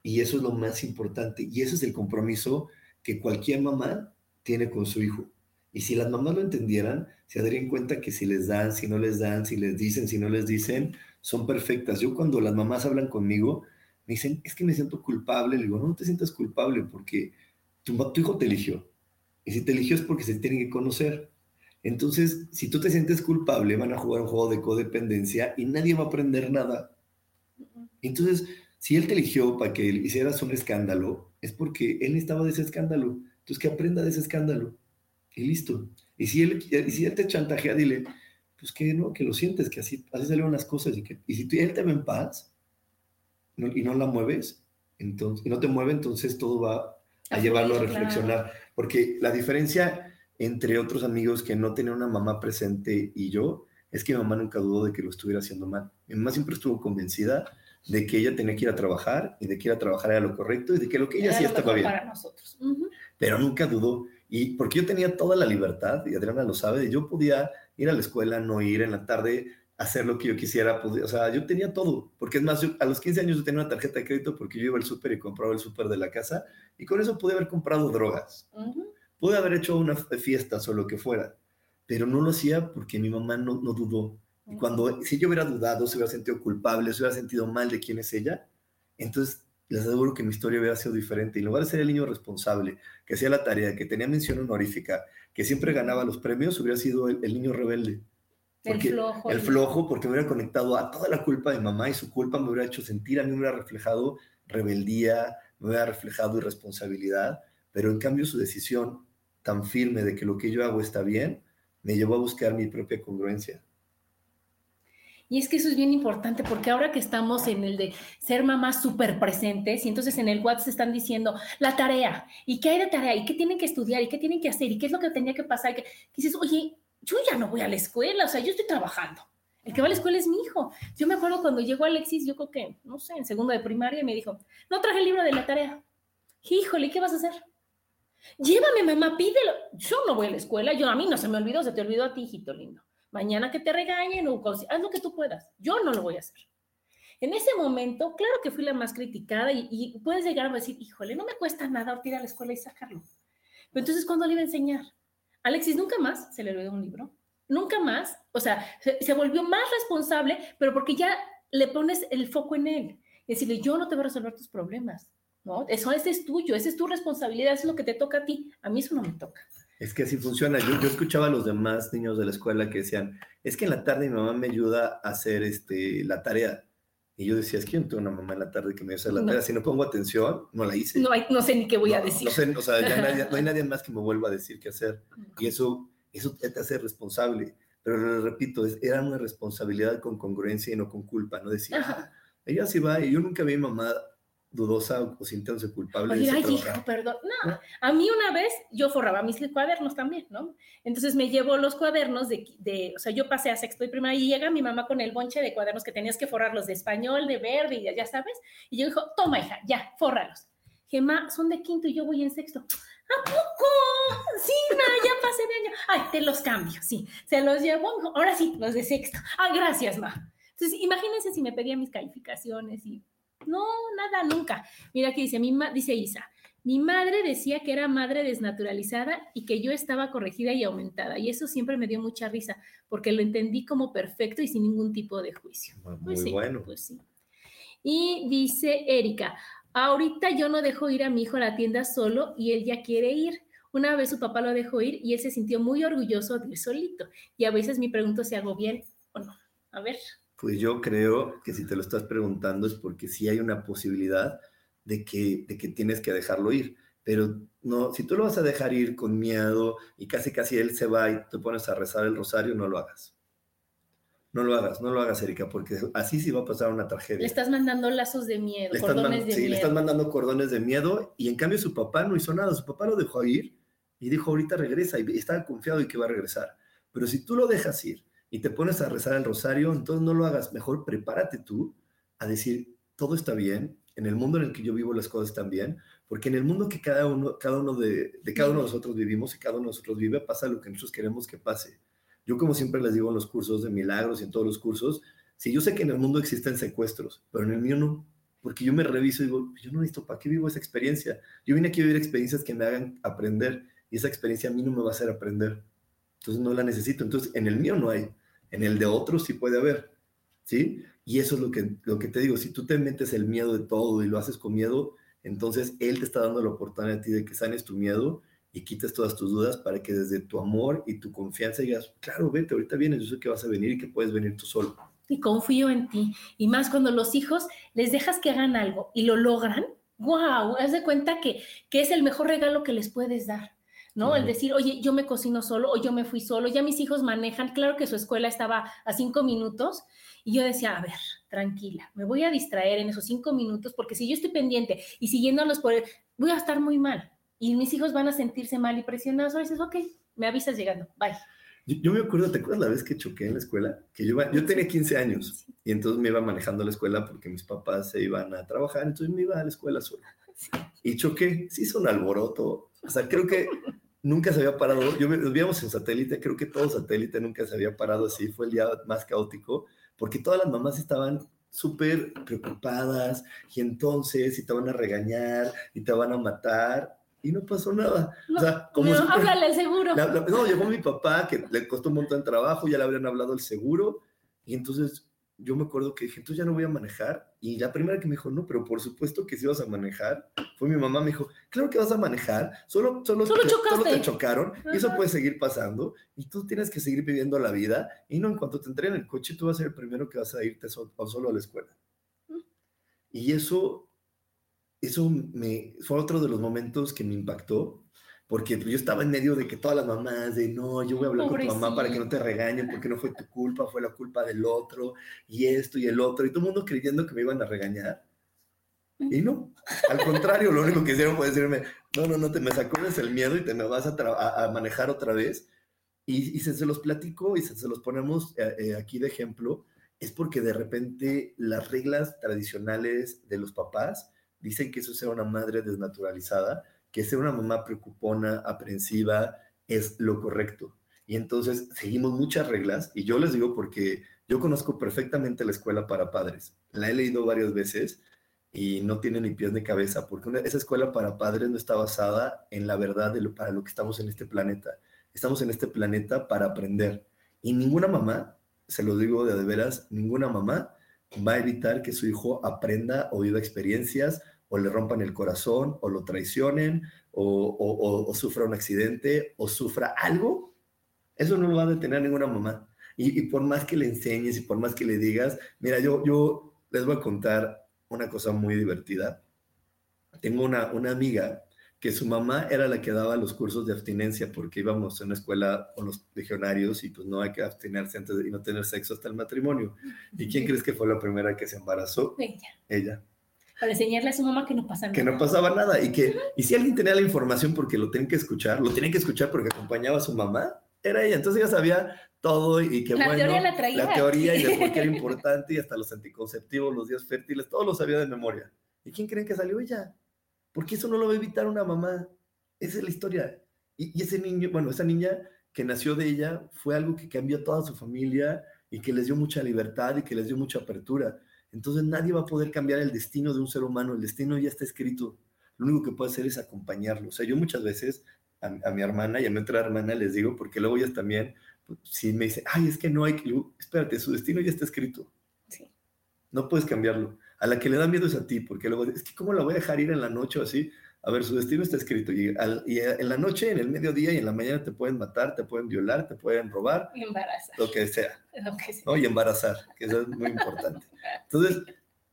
Y eso es lo más importante. Y ese es el compromiso que cualquier mamá tiene con su hijo. Y si las mamás lo entendieran, se darían cuenta que si les dan, si no les dan, si les dicen, si no les dicen, son perfectas. Yo cuando las mamás hablan conmigo, me dicen, es que me siento culpable. Le digo, no, no te sientas culpable porque tu, tu hijo te eligió. Y si te eligió es porque se tiene que conocer. Entonces, si tú te sientes culpable, van a jugar un juego de codependencia y nadie va a aprender nada. Entonces, si él te eligió para que hicieras un escándalo, es porque él estaba de ese escándalo. Entonces, que aprenda de ese escándalo. Y listo. Y si él, si él te chantajea, dile, pues que no, que lo sientes, que así, así salieron las cosas. Y, que, y si él te ve en paz y no la mueves, entonces, y no te mueve, entonces todo va a, llevarlo a reflexionar. Porque la diferencia entre otros amigos que no tenían una mamá presente y yo, es que mi mamá nunca dudó de que lo estuviera haciendo mal. Mi mamá siempre estuvo convencida de que ella tenía que ir a trabajar y de que ir a trabajar era lo correcto y de que lo que ella hacía estaba bien. Para nosotros. Pero nunca dudó. Y porque yo tenía toda la libertad, y Adriana lo sabe, yo podía ir a la escuela, no ir en la tarde, hacer lo que yo quisiera. o sea, yo tenía todo. Porque es más, a los 15 años yo tenía una tarjeta de crédito porque yo iba al súper y compraba el súper de la casa y con eso pude haber comprado drogas. Pude haber hecho una fiesta o lo que fuera, pero no lo hacía porque mi mamá no, no dudó. Y cuando, si yo hubiera dudado, se hubiera sentido culpable, se hubiera sentido mal de quién es ella, entonces les aseguro que mi historia hubiera sido diferente. Y en lugar de ser el niño responsable, que hacía la tarea, que tenía mención honorífica, que siempre ganaba los premios, hubiera sido el, niño rebelde. el flojo. El flojo, porque me hubiera conectado a toda la culpa de mamá y su culpa me hubiera hecho sentir, a mí me hubiera reflejado rebeldía, me hubiera reflejado irresponsabilidad, pero en cambio su decisión tan firme de que lo que yo hago está bien, me llevó a buscar mi propia congruencia. Y es que eso es bien importante porque ahora que estamos en el de ser mamás súper presentes y entonces en el WhatsApp están diciendo la tarea y qué hay de tarea y qué tienen que estudiar y qué tienen que hacer y qué es lo que tenía que pasar. Y que, dices, oye, yo ya no voy a la escuela, o sea, yo estoy trabajando. El que va a la escuela es mi hijo. Yo me acuerdo cuando llegó Alexis, yo creo que, no sé, en segundo de primaria, me dijo, no traje el libro de la tarea. Híjole, ¿qué vas a hacer? Llévame, mamá, pídelo. Yo no voy a la escuela, yo a mí no se me olvidó, se te olvidó a ti, hijito lindo. Mañana que te regañen haz lo que tú puedas. Yo no lo voy a hacer. En ese momento, claro que fui la más criticada y, puedes llegar a decir, híjole, no me cuesta nada ir a la escuela y sacarlo. Pero entonces, ¿cuándo le iba a enseñar? Alexis nunca más se le olvidó un libro, nunca más, o sea, se, volvió más responsable, pero porque ya le pones el foco en él. Decirle, yo no te voy a resolver tus problemas, ¿no? Eso ese es tuyo, esa es tu responsabilidad, es lo que te toca a ti. A mí eso no me toca. Es que así funciona. Yo, yo, escuchaba a los demás niños de la escuela que decían, es que en la tarde mi mamá me ayuda a hacer este, la tarea. Y yo decía, es que yo no tengo una mamá en la tarde que me ayude a hacer la tarea. Si no pongo atención, no la hice. No, no sé ni qué voy a decir. No sé, o sea, ya no hay nadie más que me vuelva a decir qué hacer. Y eso, eso te hace responsable. Pero le repito, era una responsabilidad con congruencia y no con culpa. No decía, ah, ella sí va. Y yo nunca vi a mi mamá dudosa o sintiéndose culpable. Oye, ay, hijo, perdón. No, a mí una vez yo forraba mis cuadernos también, ¿no? Entonces me llevo los cuadernos de, de, o sea, yo pasé a sexto y primaria y llega mi mamá con el bonche de cuadernos que tenías que forrarlos de español, de verde, y ya, sabes. Y yo dijo, toma, hija, ya, fórralos. Gemma, son de quinto y yo voy en sexto. ¿A poco? Sí, no, ya pasé de año. Ay, te los cambio, sí. Se los llevo, ahora sí, los de sexto. Ay, gracias, ma. Entonces, imagínense si me pedía mis calificaciones y no, nada, nunca. Mira aquí dice, mi dice Isa, mi madre decía que era madre desnaturalizada y que yo estaba corregida y aumentada. Y eso siempre me dio mucha risa, porque lo entendí como perfecto y sin ningún tipo de juicio. Muy pues bueno. Pues sí. Y dice Erika, ahorita yo no dejo ir a mi hijo a la tienda solo y él ya quiere ir. Una vez su papá lo dejó ir y él se sintió muy orgulloso de ir solito. Y a veces me pregunto si hago bien o no. A ver. Pues yo creo que si te lo estás preguntando es porque sí hay una posibilidad de que, de que tienes que dejarlo ir. Pero no, si tú lo vas a dejar ir con miedo y casi casi él se va y te pones a rezar el rosario, no lo hagas. No lo hagas, no lo hagas, Erika, porque así sí va a pasar una tragedia. Le estás mandando lazos de miedo, cordones de sí, miedo. le estás mandando cordones de miedo y en cambio su papá no hizo nada. Su papá lo dejó ir y dijo, ahorita regresa y estaba confiado y que va a regresar. Pero si tú lo dejas ir y te pones a rezar el rosario, entonces no lo hagas. Mejor prepárate tú a decir, todo está bien, en el mundo en el que yo vivo las cosas están bien, porque en el mundo que cada uno, cada uno de, de cada uno de nosotros vivimos y cada uno de nosotros vive, pasa lo que nosotros queremos que pase. Yo como siempre les digo en los cursos de milagros y en todos los cursos, si yo sé que en el mundo existen secuestros, pero en el mío no, porque yo me reviso y digo, yo no necesito, ¿para qué vivo esa experiencia? Yo vine aquí a vivir experiencias que me hagan aprender y esa experiencia a mí no me va a hacer aprender. Entonces no la necesito. Entonces en el mío no hay en el de otros sí puede haber, ¿sí? Y eso es lo que, lo que te digo, si tú te metes el miedo de todo y lo haces con miedo, entonces Él te está dando la oportunidad a ti de que sanes tu miedo y quites todas tus dudas para que desde tu amor y tu confianza digas, claro, vete, ahorita vienes, yo sé que vas a venir y que puedes venir tú solo. Y confío en ti. Y más cuando los hijos les dejas que hagan algo y lo logran, wow, haz de cuenta que, que es el mejor regalo que les puedes dar. ¿No? El decir, oye, yo me cocino solo o yo me fui solo, ya mis hijos manejan, claro que su escuela estaba a cinco minutos y yo decía, a ver, tranquila, me voy a distraer en esos cinco minutos porque si yo estoy pendiente y siguiéndolos por, voy a estar muy mal y mis hijos van a sentirse mal y presionados, o dices, ok, me avisas llegando, bye. Yo, me acuerdo, ¿te acuerdas la vez que choqué en la escuela? Que yo, yo tenía 15 años y entonces me iba manejando a la escuela porque mis papás se iban a trabajar, entonces me iba a la escuela solo. Y choqué, se hizo un alboroto. O sea, creo que nunca se había parado, yo nos veíamos en satélite, creo que todo satélite nunca se había parado así, fue el día más caótico, porque todas las mamás estaban súper preocupadas y entonces y te van a regañar y te van a matar y no pasó nada. No, o sea, como no, háblale seguro. no, llegó mi papá que le costó un montón de trabajo, ya le habrían hablado el seguro y entonces yo me acuerdo que dije, entonces ya no voy a manejar. Y la primera que me dijo, no, pero por supuesto que sí vas a manejar, fue mi mamá. Me dijo, claro que vas a manejar, solo, solo, solo, te, solo te, chocaron y eso puede seguir pasando. Y tú tienes que seguir viviendo la vida. Y no, en cuanto te entreguen el coche, tú vas a ser el primero que vas a irte solo, solo a la escuela. Mm. Y eso, eso me, fue otro de los momentos que me impactó porque yo estaba en medio de que todas las mamás de no, yo voy a hablar con tu mamá para que no te regañen porque no fue tu culpa, fue la culpa del otro y esto y el otro y todo el mundo creyendo que me iban a regañar. Y no, al contrario, lo único que hicieron fue decirme, no, no, no, te me sacudes el miedo y te me vas a, a, manejar otra vez. Y, y se, se, los platico y se, se los ponemos eh, eh, aquí de ejemplo, es porque de repente las reglas tradicionales de los papás dicen que eso sea una madre desnaturalizada que ser una mamá preocupona, aprensiva, es lo correcto. Y entonces seguimos muchas reglas y yo les digo porque yo conozco perfectamente la escuela para padres. La he leído varias veces y no tiene ni pies ni cabeza porque esa escuela para padres no está basada en la verdad de lo, para lo que estamos en este planeta. estamos en este planeta para aprender. Y ninguna mamá, se lo digo de, de veras, ninguna mamá va a evitar que su hijo aprenda o viva experiencias o le rompan el corazón o lo traicionen o, sufra un accidente o sufra algo. Eso no lo va a detener ninguna mamá. Y, por más que le enseñes y por más que le digas, mira, yo, yo les voy a contar una cosa muy divertida. Tengo una, una amiga que su mamá era la que daba los cursos de abstinencia porque íbamos a una escuela con los legionarios y pues no hay que abstenerse antes de y no tener sexo hasta el matrimonio. ¿Y quién crees que fue la primera que se embarazó? Ella. Ella. Para enseñarle a su mamma que no pasa nada. Que no pasaba nada y que, y si alguien tenía la información porque lo tienen que escuchar, lo tienen que escuchar porque acompañaba a su mamá, era ella. Entonces ella sabía todo y que la bueno, teoría la traía. la teoría y de por qué era importante y hasta los anticonceptivos, los días fértiles, todo lo sabía de memoria. ¿Y quién creen que salió ella? Porque eso no lo va a evitar una mamá. Esa es la historia. Y, y ese niño, bueno, esa niña que nació de ella fue algo que cambió a toda su familia y que les dio mucha libertad y que les dio mucha apertura. Entonces nadie va a poder cambiar el destino de un ser humano, el destino ya está escrito. Lo único que puede hacer es acompañarlo. O sea, yo muchas veces a, mi hermana y a mi otra hermana les digo, porque luego ellas también, pues, si me dice, ay, es que no hay que, espérate, su destino ya está escrito. Sí. No puedes cambiarlo. A la que le da miedo es a ti, porque luego, es que ¿cómo la voy a dejar ir en la noche o así? A ver, su destino está escrito. Y, en la noche, en el mediodía y en la mañana te pueden matar, te pueden violar, te pueden robar. Y embarazar. Lo que sea. Lo que sea. ¿no? Y embarazar, que eso es muy importante. Entonces,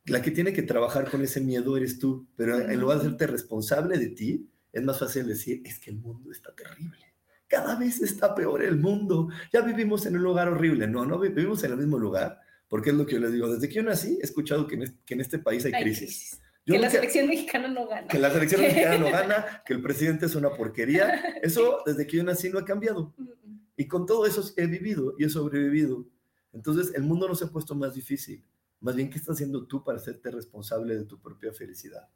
la que tiene que trabajar con ese miedo eres tú, pero en lugar de hacerte responsable de ti, es más fácil decir, es que el mundo está terrible. Cada vez está peor el mundo. Ya vivimos en un lugar horrible. No, no vivimos en el mismo lugar, porque es lo que yo les digo. Desde que yo nací, he escuchado que en este, que en este país hay, Hay crisis. crisis. Yo que la selección mexicana no gana. que la selección mexicana no gana, que el presidente es una porquería. Eso desde que yo nací no ha cambiado. Mm, mm. Y con todo eso he vivido y he sobrevivido. Entonces, el mundo no se ha puesto más difícil. Más bien, ¿qué estás haciendo tú para hacerte responsable de tu propia felicidad?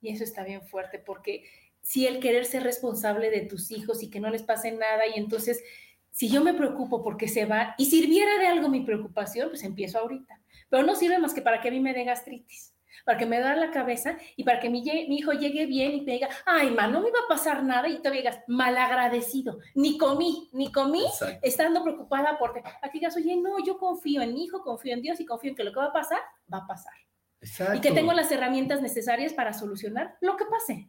Y eso está bien fuerte porque si el querer ser responsable de tus hijos y que no les pase nada y entonces si yo me preocupo porque se va y sirviera de algo mi preocupación, pues empiezo ahorita. Pero no sirve más que para que a mí me dé gastritis, para que me da la cabeza y para que mi, hijo llegue bien y te diga, ay, ma, no me iba a pasar nada y te digas, malagradecido, ni comí, ni comí Exacto. estando preocupada por ti. Aquí digas, oye, no, yo confío en mi hijo, confío en Dios y confío en que lo que va a pasar, va a pasar Exacto. y que tengo las herramientas necesarias para solucionar lo que pase.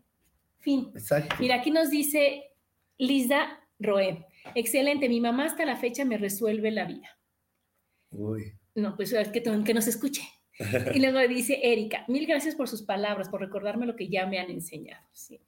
Fin. Exacto. Mira, aquí nos dice Lisa Roé. Excelente, mi mamá hasta la fecha me resuelve la vida. Uy. No, pues que, que nos escuche. Y luego dice Erika, mil gracias por sus palabras, por recordarme lo que ya me han enseñado. Sí.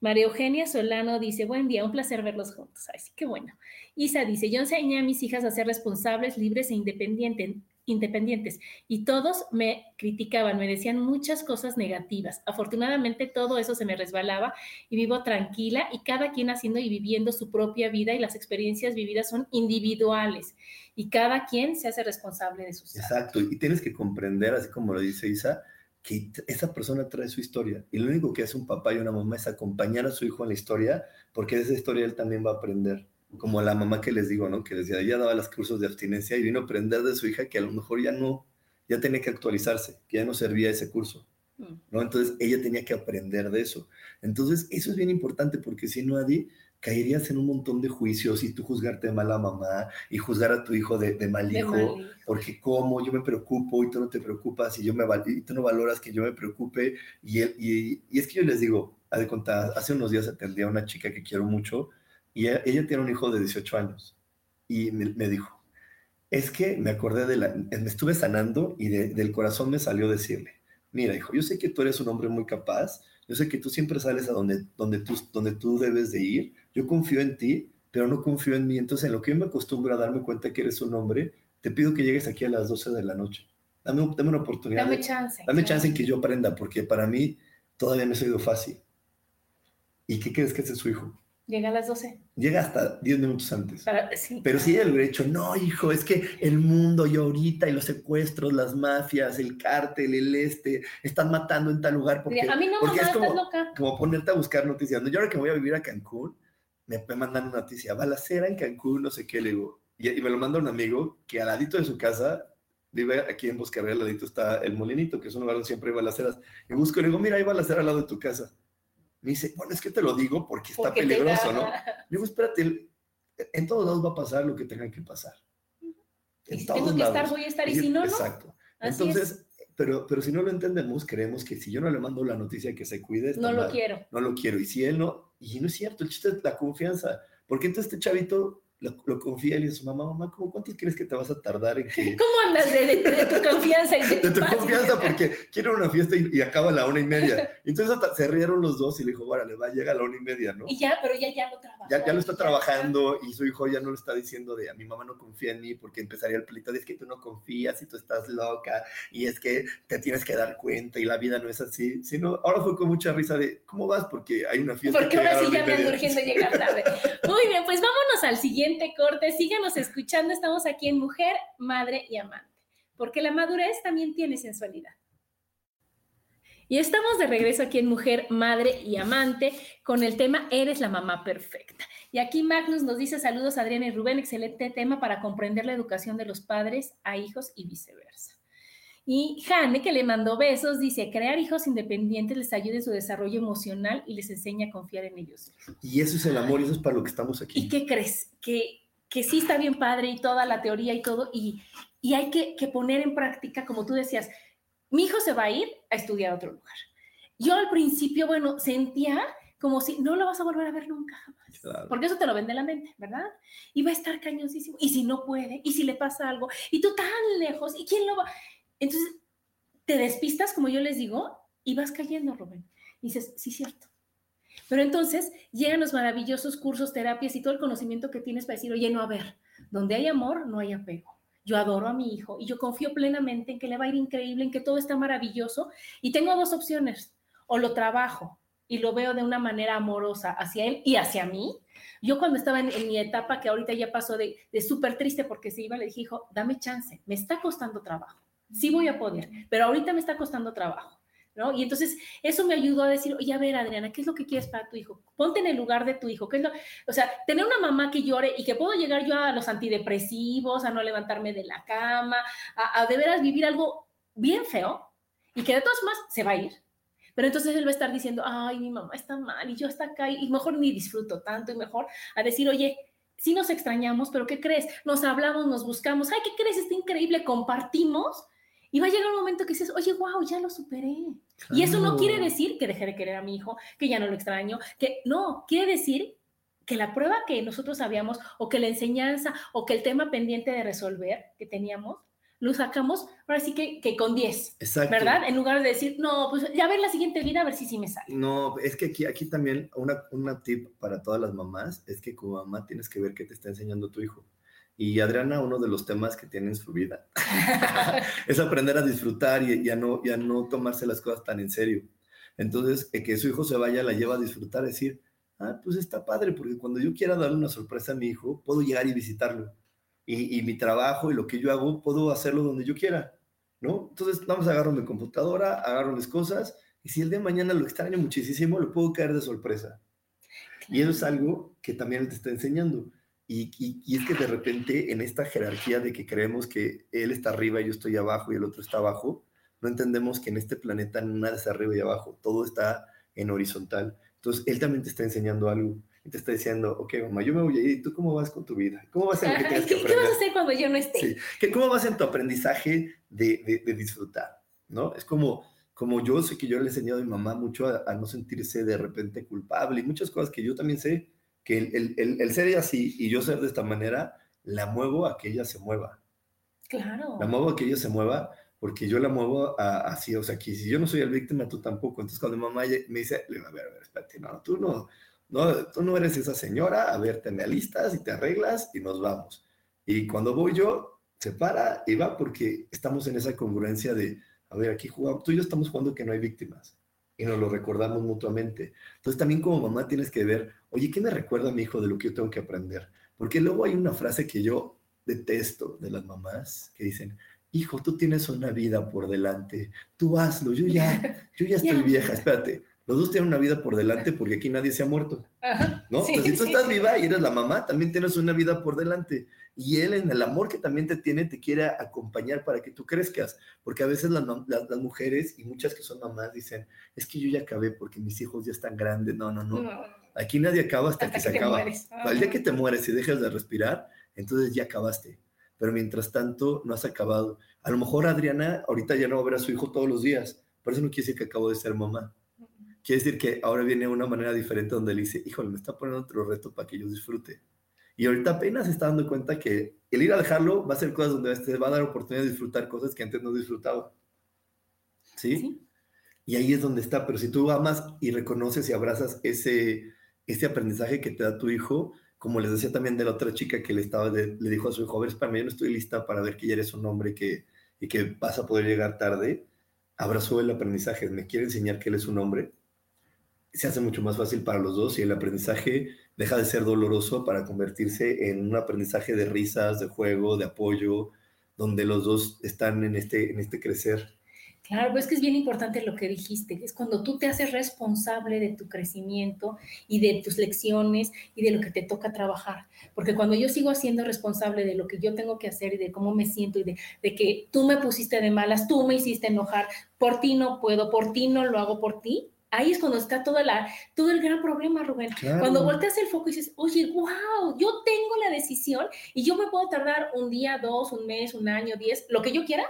María Eugenia Solano dice, buen día, un placer verlos juntos. Ay, sí, qué bueno. Isa dice, yo enseñé a mis hijas a ser responsables, libres e independientes, independientes y todos me criticaban, me decían muchas cosas negativas. Afortunadamente todo eso se me resbalaba y vivo tranquila y cada quien haciendo y viviendo su propia vida y las experiencias vividas son individuales y cada quien se hace responsable de sus. Exacto. Y tienes que comprender, así como lo dice Isa, que esa persona trae su historia. Y lo único que hace un papá y una mamá es acompañar a su hijo en la historia, porque de esa historia él también va a aprender. Como a la mamá que les digo, ¿no? Que decía, ella daba los cursos de abstinencia y vino a aprender de su hija que a lo mejor ya no, ya tenía que actualizarse, que ya no servía ese curso. Mm. ¿no? Entonces ella tenía que aprender de eso. Entonces eso es bien importante porque si no, Adi, caerías en un montón de juicios y tú juzgarte de mala mamá y juzgar a tu hijo de, de mal De hijo, mal porque como yo me preocupo y tú no te preocupas y yo me y tú no valoras que yo me preocupe y, él, y, y es que yo les digo, haz de cuenta, hace unos días atendí a una chica que quiero mucho y ella, ella tiene un hijo de 18 años y me, me dijo, es que me acordé de la, me estuve sanando y de- del corazón me salió decirle, mira hijo, yo sé que tú eres un hombre muy capaz, yo sé que tú siempre sales a donde, donde, tú, donde tú debes de ir, yo confío en ti, pero no confío en mí, entonces en lo que yo me acostumbro a darme cuenta que eres un hombre, te pido que llegues aquí a las 12 de la noche. Dame, dame una oportunidad. Dame chance. Dame chance en que yo aprenda, porque para mí todavía no ha sido fácil. ¿Y qué crees que hace su hijo? Llega a las 12. Llega hasta 10 minutos antes. Para, sí, Pero si ella le hubiera dicho, no, hijo, es que el mundo y ahorita y los secuestros, las mafias, el cártel, el este, están matando en tal lugar porque, a mí no, porque mamá, es como, estás loca. como ponerte a buscar noticias. ¿no? Yo ahora que voy a vivir a Cancún, me, me mandan una noticia, balacera en Cancún, no sé qué, le digo, y, y me lo manda un amigo que al ladito de su casa, vive aquí en Bosque Real, al ladito está el Molinito, que es un lugar donde siempre hay balaceras, y busco y le digo, mira, hay balacera al lado de tu casa. Me dice, bueno, es que te lo digo porque está Porque peligroso, ¿no? Le digo, espérate, en todos lados va a pasar lo que tenga que pasar. Y si tengo que estar, voy a estar, y si no, no. Exacto. Entonces, pero, pero si no lo entendemos, creemos que si yo no le mando la noticia que se cuide, no lo quiero. No lo quiero. Y si él no, y no es cierto, el chiste es la confianza. Porque entonces este chavito lo, confía y le dice a su mamá, mamá, ¿cómo, ¿cuánto crees que te vas a tardar en que... ¿Cómo andas de, tu confianza? Y de, tu, confianza, porque quiere una fiesta y, acaba a la una y media. Entonces se rieron los dos y le dijo, bueno, le va a llegar a la una y media, ¿no? Y ya, pero ya, ya lo trabaja. Ya, ya lo está trabajando y su hijo ya no lo está diciendo de, a mi mamá no confía en mí, porque empezaría el pleito de, es que tú no confías y tú estás loca y es que te tienes que dar cuenta y la vida no es así. Sino, ahora fue con mucha risa de, ¿cómo vas? Porque hay una fiesta. Porque ahora sí ya me urgiendo llegar tarde. Muy bien, pues vámonos al siguiente corte. Síganos escuchando. Estamos aquí en Mujer, Madre y Amante. Porque la madurez también tiene sensualidad. Y estamos de regreso aquí en Mujer, Madre y Amante con el tema Eres la mamá perfecta. Y aquí Magnus nos dice saludos Adriana y Rubén, excelente tema para comprender la educación de los padres a hijos y viceversa. Y Jane, que le mandó besos, dice, crear hijos independientes les ayuda en su desarrollo emocional y les enseña a confiar en ellos. Y eso es el amor y eso es para lo que estamos aquí. ¿Y qué crees? Que, que sí está bien padre y toda la teoría y todo, y, y hay que, que poner en práctica, como tú decías, mi hijo se va a ir a estudiar a otro lugar. Yo al principio, bueno, sentía como si no lo vas a volver a ver nunca jamás. Porque eso te lo vende la mente, ¿verdad? Y va a estar cañosísimo. Y si no puede, y si le pasa algo, y tú tan lejos, ¿y quién lo va? Entonces, te despistas, como yo les digo, y vas cayendo, Rubén. Y dices, sí, cierto. Pero entonces llegan los maravillosos cursos, terapias y todo el conocimiento que tienes para decir, oye, no, a ver, donde hay amor, no hay apego. Yo adoro a mi hijo y yo confío plenamente en que le va a ir increíble, en que todo está maravilloso. Y tengo dos opciones. O lo trabajo y lo veo de una manera amorosa hacia él y hacia mí. Yo cuando estaba en, mi etapa, que ahorita ya pasó de, de súper triste porque se iba, le dije, hijo, dame chance, me está costando trabajo sí voy a poder, pero ahorita me está costando trabajo. ¿No? Y entonces eso me ayudó a decir, oye, a ver, Adriana, ¿qué es lo que quieres para tu hijo? Ponte en el lugar de tu hijo. ¿qué es lo? O sea, tener una mamá que llore y que puedo llegar yo a los antidepresivos, a no levantarme de la cama, a, de veras vivir algo bien feo y que de todas formas se va a ir. Pero entonces él va a estar diciendo, ay, mi mamá está mal y yo hasta acá y mejor ni disfruto tanto y mejor a decir, oye, sí nos extrañamos, pero ¿qué crees? Nos hablamos, nos buscamos, ay, ¿qué crees? Está increíble, compartimos y va a llegar un momento que dices, oye, wow, ya lo superé. Y eso no quiere decir que dejé de querer a mi hijo, que ya no lo extraño, que no, quiere decir que la prueba que nosotros habíamos, o que la enseñanza, o que el tema pendiente de resolver que teníamos, lo sacamos ahora sí que, que con 10, ¿verdad? En lugar de decir, no, pues ya ver la siguiente vida a ver si sí me sale. No, es que aquí, aquí también una, una tip para todas las mamás es que como mamá tienes que ver qué te está enseñando tu hijo. Y Adriana, uno de los temas que tiene en su vida es aprender a disfrutar y, a no, ya no tomarse las cosas tan en serio. Entonces, que su hijo se vaya la lleva a disfrutar, decir, ah, pues está padre, porque cuando yo quiera darle una sorpresa a mi hijo, puedo llegar y visitarlo. Y, y mi trabajo y lo que yo hago, puedo hacerlo donde yo quiera, ¿no? Entonces, vamos a agarrar mi computadora, agarro mis cosas, y si el de mañana lo extraño muchísimo, lo puedo caer de sorpresa. Y eso es algo que también te está enseñando. Y, es que de repente en esta jerarquía de que creemos que él está arriba y yo estoy abajo y el otro está abajo, no entendemos que en este planeta nada es arriba y abajo, todo está en horizontal. Entonces, él también te está enseñando algo y te está diciendo, ok, mamá, yo me voy a ir, ¿y tú cómo vas con tu vida? ¿Cómo vas en lo que tienes que aprender? ¿Qué vas a hacer cuando yo no esté? Sí. ¿Cómo vas en tu aprendizaje de, de, disfrutar? ¿No? Es como, como yo sé que yo le he enseñado a mi mamá mucho a, a no sentirse de repente culpable y muchas cosas que yo también sé que el, el, el, ser así y yo ser de esta manera, la muevo a que ella se mueva. Claro. La muevo a que ella se mueva porque yo la muevo así, o sea, que si yo no soy el víctima, tú tampoco. Entonces cuando mi mamá me dice, a ver, a ver, espérate, no, tú no, no, tú no eres esa señora, a ver, te me alistas y te arreglas y nos vamos. Y cuando voy yo, se para y va porque estamos en esa congruencia de, a ver, aquí jugamos, tú y yo estamos jugando que no hay víctimas y nos lo recordamos mutuamente. Entonces también como mamá tienes que ver, oye, ¿qué me recuerda a mi hijo de lo que yo tengo que aprender? Porque luego hay una frase que yo detesto de las mamás que dicen, hijo, tú tienes una vida por delante, tú hazlo, yo ya, yo ya estoy vieja, espérate, los dos tienen una vida por delante porque aquí nadie se ha muerto, ¿no? si tú estás viva y eres la mamá, también tienes una vida por delante. Y él en el amor que también te tiene, te quiere acompañar para que tú crezcas. Porque a veces las, las, mujeres y muchas que son mamás dicen, es que yo ya acabé porque mis hijos ya están grandes. No, no, no. Aquí nadie acaba hasta, que, se acaba. El día que te mueres y dejas de respirar, entonces ya acabaste. Pero mientras tanto, no has acabado. A lo mejor Adriana ahorita ya no va a ver a su hijo todos los días, pero eso no quiere decir que acabó de ser mamá. Quiere decir que ahora viene una manera diferente donde le dice, híjole, me está poniendo otro reto para que yo disfrute. Y ahorita apenas se está dando cuenta que el ir a dejarlo va a ser cosas donde te va a dar oportunidad de disfrutar cosas que antes no disfrutaba. ¿Sí? Y ahí es donde está. Pero si tú amas y reconoces y abrazas ese, ese aprendizaje que te da tu hijo, como les decía también de la otra chica que le, estaba le dijo a su hijo, a ver, para mí yo no estoy lista para ver que ya eres un hombre que, y que vas a poder llegar tarde, abrazó el aprendizaje, me quiere enseñar que él es un hombre, se hace mucho más fácil para los dos y el aprendizaje deja de ser doloroso para convertirse en un aprendizaje de risas, de juego, de apoyo, donde los dos están en este, en este crecer. Claro, pues es que es bien importante lo que dijiste, es cuando tú te haces responsable de tu crecimiento y de tus lecciones y de lo que te toca trabajar. Porque cuando yo sigo siendo responsable de lo que yo tengo que hacer y de cómo me siento y de, de que tú me pusiste de malas, tú me hiciste enojar, por ti no puedo, por ti no lo hago por ti, ahí es cuando está todo, la, todo el gran problema, Rubén. Cuando volteas el foco y dices, oye, wow, yo tengo la decisión y yo me puedo tardar un día, dos, un mes, un año, diez, lo que yo quiera,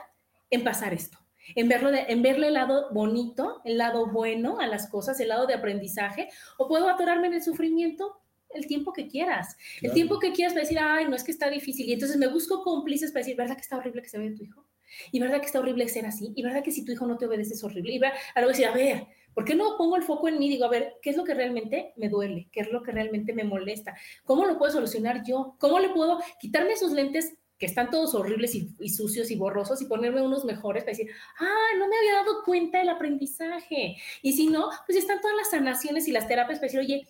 en pasar esto. En, verlo de, en verle el lado bonito, el lado bueno a las cosas, el lado de aprendizaje, o puedo atorarme en el sufrimiento el tiempo que quieras. El tiempo que quieras para decir, ay, no es que está difícil. Y entonces me busco cómplices para decir, ¿verdad que está horrible que se vea tu hijo? ¿Y verdad que está horrible ser así? ¿Y verdad que si tu hijo no te obedece es horrible? Y a luego decir, a ver, ¿Por qué no pongo el foco en mí? Digo, a ver, ¿qué es lo que realmente me duele? ¿Qué es lo que realmente me molesta? ¿Cómo lo puedo solucionar yo? ¿Cómo le puedo quitarme esos lentes que están todos horribles y, sucios y borrosos y ponerme unos mejores para decir, ah, no me había dado cuenta del aprendizaje. Y si no, pues están todas las sanaciones y las terapias para decir, oye,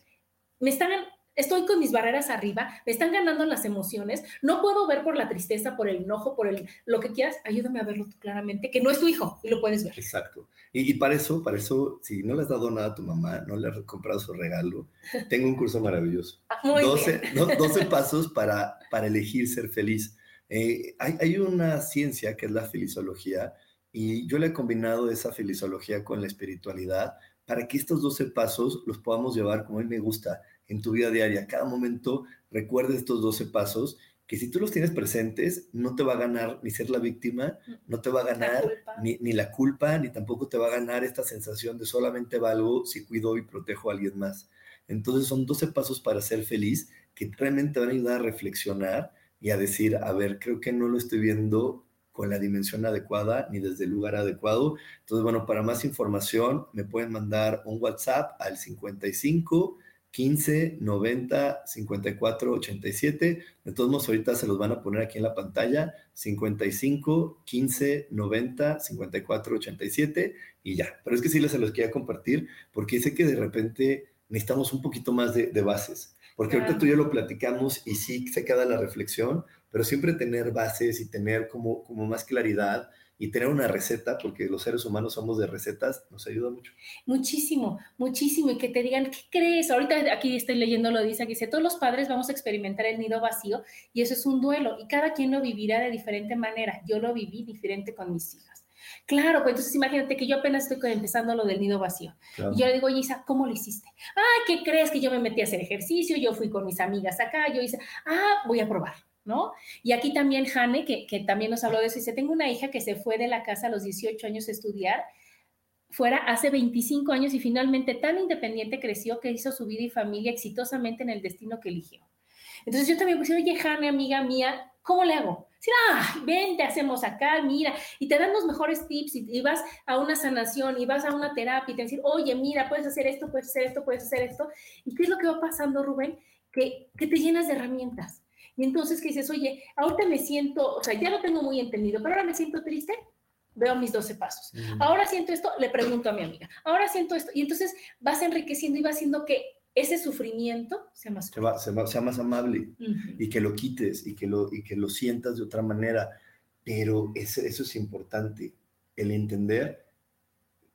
me están estoy con mis barreras arriba, me están ganando las emociones, no puedo ver por la tristeza, por el enojo, por el lo que quieras, ayúdame a verlo claramente, que no es tu hijo y lo puedes ver. Exacto. Y, para eso, para eso, si no le has dado nada a tu mamá, no le has comprado su regalo, tengo un curso maravilloso. 12, ah, pasos para, para elegir ser feliz. Eh, hay, hay una ciencia que es la felizología y yo le he combinado esa felizología con la espiritualidad para que estos 12 pasos los podamos llevar como a mí me gusta en tu vida diaria. Cada momento recuerda estos 12 pasos que si tú los tienes presentes, no te va a ganar ni ser la víctima, no te va a ganar ni, ni, la culpa, ni tampoco te va a ganar esta sensación de solamente valgo si cuido y protejo a alguien más. Entonces son 12 pasos para ser feliz que realmente van a ayudar a reflexionar y a decir, a ver, creo que no lo estoy viendo con la dimensión adecuada ni desde el lugar adecuado. Entonces, bueno, para más información me pueden mandar un WhatsApp al 55 15 90 54 87. De todos modos, ahorita se los van a poner aquí en la pantalla: 55 15 90 54 87 y ya. Pero es que sí les se los quería compartir porque sé que de repente necesitamos un poquito más de, bases. Porque ahorita tú y yo lo platicamos y sí se queda la reflexión, pero siempre tener bases y tener como, como más claridad y tener una receta, porque los seres humanos somos de recetas, nos ayuda mucho. Muchísimo, muchísimo. Y que te digan, ¿qué crees? Ahorita aquí estoy leyendo lo dice, que dice, todos los padres vamos a experimentar el nido vacío y eso es un duelo y cada quien lo vivirá de diferente manera. Yo lo viví diferente con mis hijas. Claro, pues entonces imagínate que yo apenas estoy empezando lo del nido vacío. Y yo le digo, oye, Isa, ¿cómo lo hiciste? Ah, ¿qué crees? Que yo me metí a hacer ejercicio, yo fui con mis amigas acá, yo hice, ah, voy a probar. ¿No? Y aquí también Jane, que, también nos habló de eso, dice, tengo una hija que se fue de la casa a los 18 años a estudiar, fuera hace 25 años y finalmente tan independiente creció que hizo su vida y familia exitosamente en el destino que eligió. Entonces yo también puse, oye, Jane, amiga mía, ¿cómo le hago? Sí, ah, ven, te hacemos acá, mira, y te dan los mejores tips y, vas a una sanación y vas a una terapia y te dicen, oye, mira, puedes hacer esto, puedes hacer esto, puedes hacer esto. ¿Y qué es lo que va pasando, Rubén? Que, que te llenas de herramientas y entonces que dices, oye, ahorita me siento, o sea, ya lo tengo muy entendido, pero ahora me siento triste, veo mis 12 pasos. Ahora siento esto, le pregunto a mi amiga. Ahora siento esto. Y entonces vas enriqueciendo y vas haciendo que ese sufrimiento sea más, sea, más amable y que lo quites y que lo, y que lo sientas de otra manera. Pero eso, eso es importante, el entender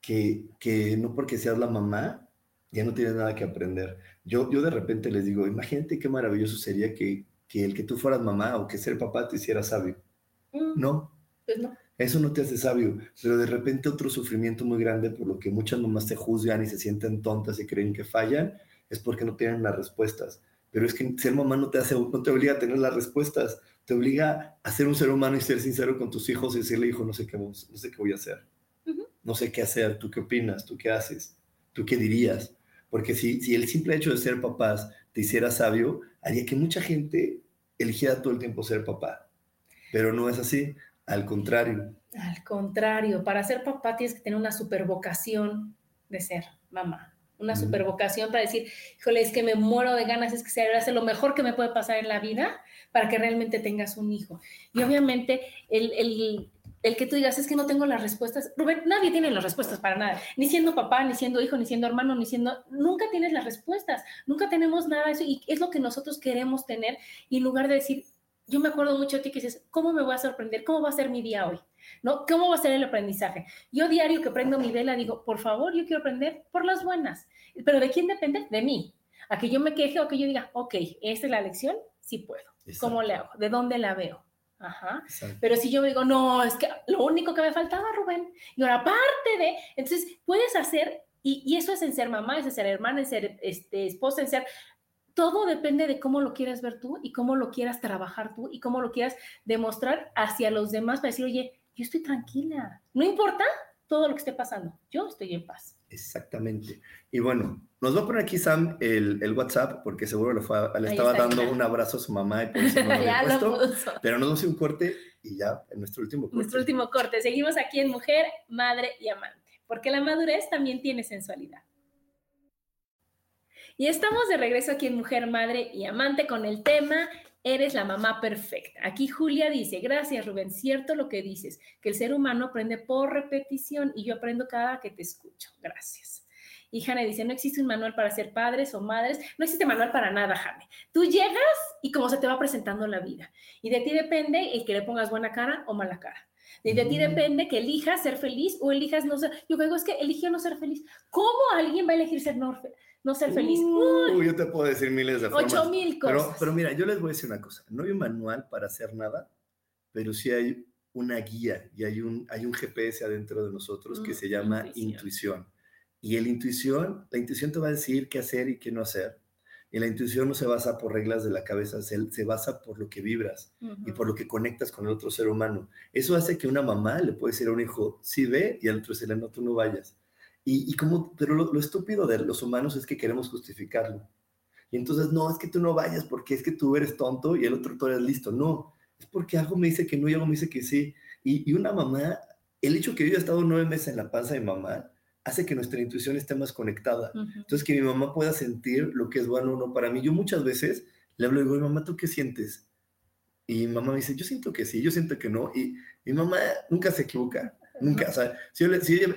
que, que no porque seas la mamá, ya no tienes nada que aprender. Yo, yo de repente les digo, imagínate qué maravilloso sería que que el que tú fueras mamá o que ser papá te hiciera sabio. Mm, no. Pues no. Eso no te hace sabio, pero de repente otro sufrimiento muy grande por lo que muchas mamás te juzgan y se sienten tontas y creen que fallan, es porque no tienen las respuestas. Pero es que ser mamá no te, hace, no te obliga a tener las respuestas, te obliga a ser un ser humano y ser sincero con tus hijos y decirle, hijo, no sé qué, no sé qué voy a hacer, no sé qué hacer, tú qué opinas, tú qué haces, tú qué dirías. Porque si, si el simple hecho de ser papás te hiciera sabio, haría que mucha gente eligiera todo el tiempo ser papá. Pero no es así, al contrario. Al contrario, para ser papá tienes que tener una super vocación de ser mamá una super vocación para decir, híjole, es que me muero de ganas, es que se hace lo mejor que me puede pasar en la vida para que realmente tengas un hijo. Y obviamente el, el, el, que tú digas, es que no tengo las respuestas, Rubén, nadie tiene las respuestas para nada, ni siendo papá, ni siendo hijo, ni siendo hermano, ni siendo, nunca tienes las respuestas, nunca tenemos nada de eso y es lo que nosotros queremos tener y en lugar de decir, yo me acuerdo mucho de ti que dices, ¿cómo me voy a sorprender? ¿Cómo va a ser mi día hoy? ¿no? ¿Cómo va a ser el aprendizaje? Yo diario que prendo mi vela digo, por favor, yo quiero aprender por las buenas. ¿Pero de quién depende? De mí. A que yo me queje o que yo diga, ok, esta es la lección, sí puedo. ¿Cómo le hago? ¿De dónde la veo? Ajá. Pero si yo digo, no, es que lo único que me faltaba, Rubén, y ahora aparte de, entonces puedes hacer, y, eso es en ser mamá, es en ser hermana, en ser este, esposa, en ser, todo depende de cómo lo quieras ver tú y cómo lo quieras trabajar tú y cómo lo quieras demostrar hacia los demás para decir, oye, yo estoy tranquila. No importa todo lo que esté pasando, yo estoy en paz. Exactamente. Y bueno, nos va a poner aquí Sam el, el WhatsApp porque seguro le, le estaba dando un abrazo a su mamá y por eso no lo puesto, Pero nos vamos a un corte y ya en nuestro último corte. Nuestro último corte. Seguimos aquí en Mujer, Madre y Amante, porque la madurez también tiene sensualidad. Y estamos de regreso aquí en Mujer, Madre y Amante con el tema Eres la mamá perfecta. Aquí Julia dice, gracias Rubén, cierto lo que dices, que el ser humano aprende por repetición y yo aprendo cada que te escucho. Gracias. Y Jane dice, no existe un manual para ser padres o madres, no existe manual para nada, Jane. Tú llegas y cómo se te va presentando la vida. Y de ti depende el que le pongas buena cara o mala cara. De, de ti mm. depende que elijas ser feliz o elijas no ser. Yo digo, es que eligió no ser feliz. ¿Cómo alguien va a elegir ser no, no ser feliz. Uh, yo te puedo decir miles de formas. Ocho mil cosas. Pero, pero, mira, yo les voy a decir una cosa. No hay un manual para hacer nada, pero sí hay una guía y hay un, hay un GPS adentro de nosotros que mm, se llama intuición. Y el intuición, la intuición te va a decir qué hacer y qué no hacer. Y la intuición no se basa por reglas de la cabeza, se, se basa por lo que vibras y por lo que conectas con el otro ser humano. Eso hace que una mamá le puede decir a un hijo, sí ve, y al otro decirle, no, tú no vayas. Y, como, pero lo, estúpido de los humanos es que queremos justificarlo. Y entonces, no, es que tú no vayas porque es que tú eres tonto y el otro tú eres listo. No, es porque algo me dice que no y algo me dice que sí. Y, y una mamá, el hecho que yo haya estado nueve meses en la panza de mamá, hace que nuestra intuición esté más conectada. Entonces, que mi mamá pueda sentir lo que es bueno o no para mí. Yo muchas veces le hablo y digo, mamá, ¿tú qué sientes? Y mi mamá me dice, yo siento que sí, yo siento que no. Y mi mamá nunca se equivoca. Nunca, o sea, si,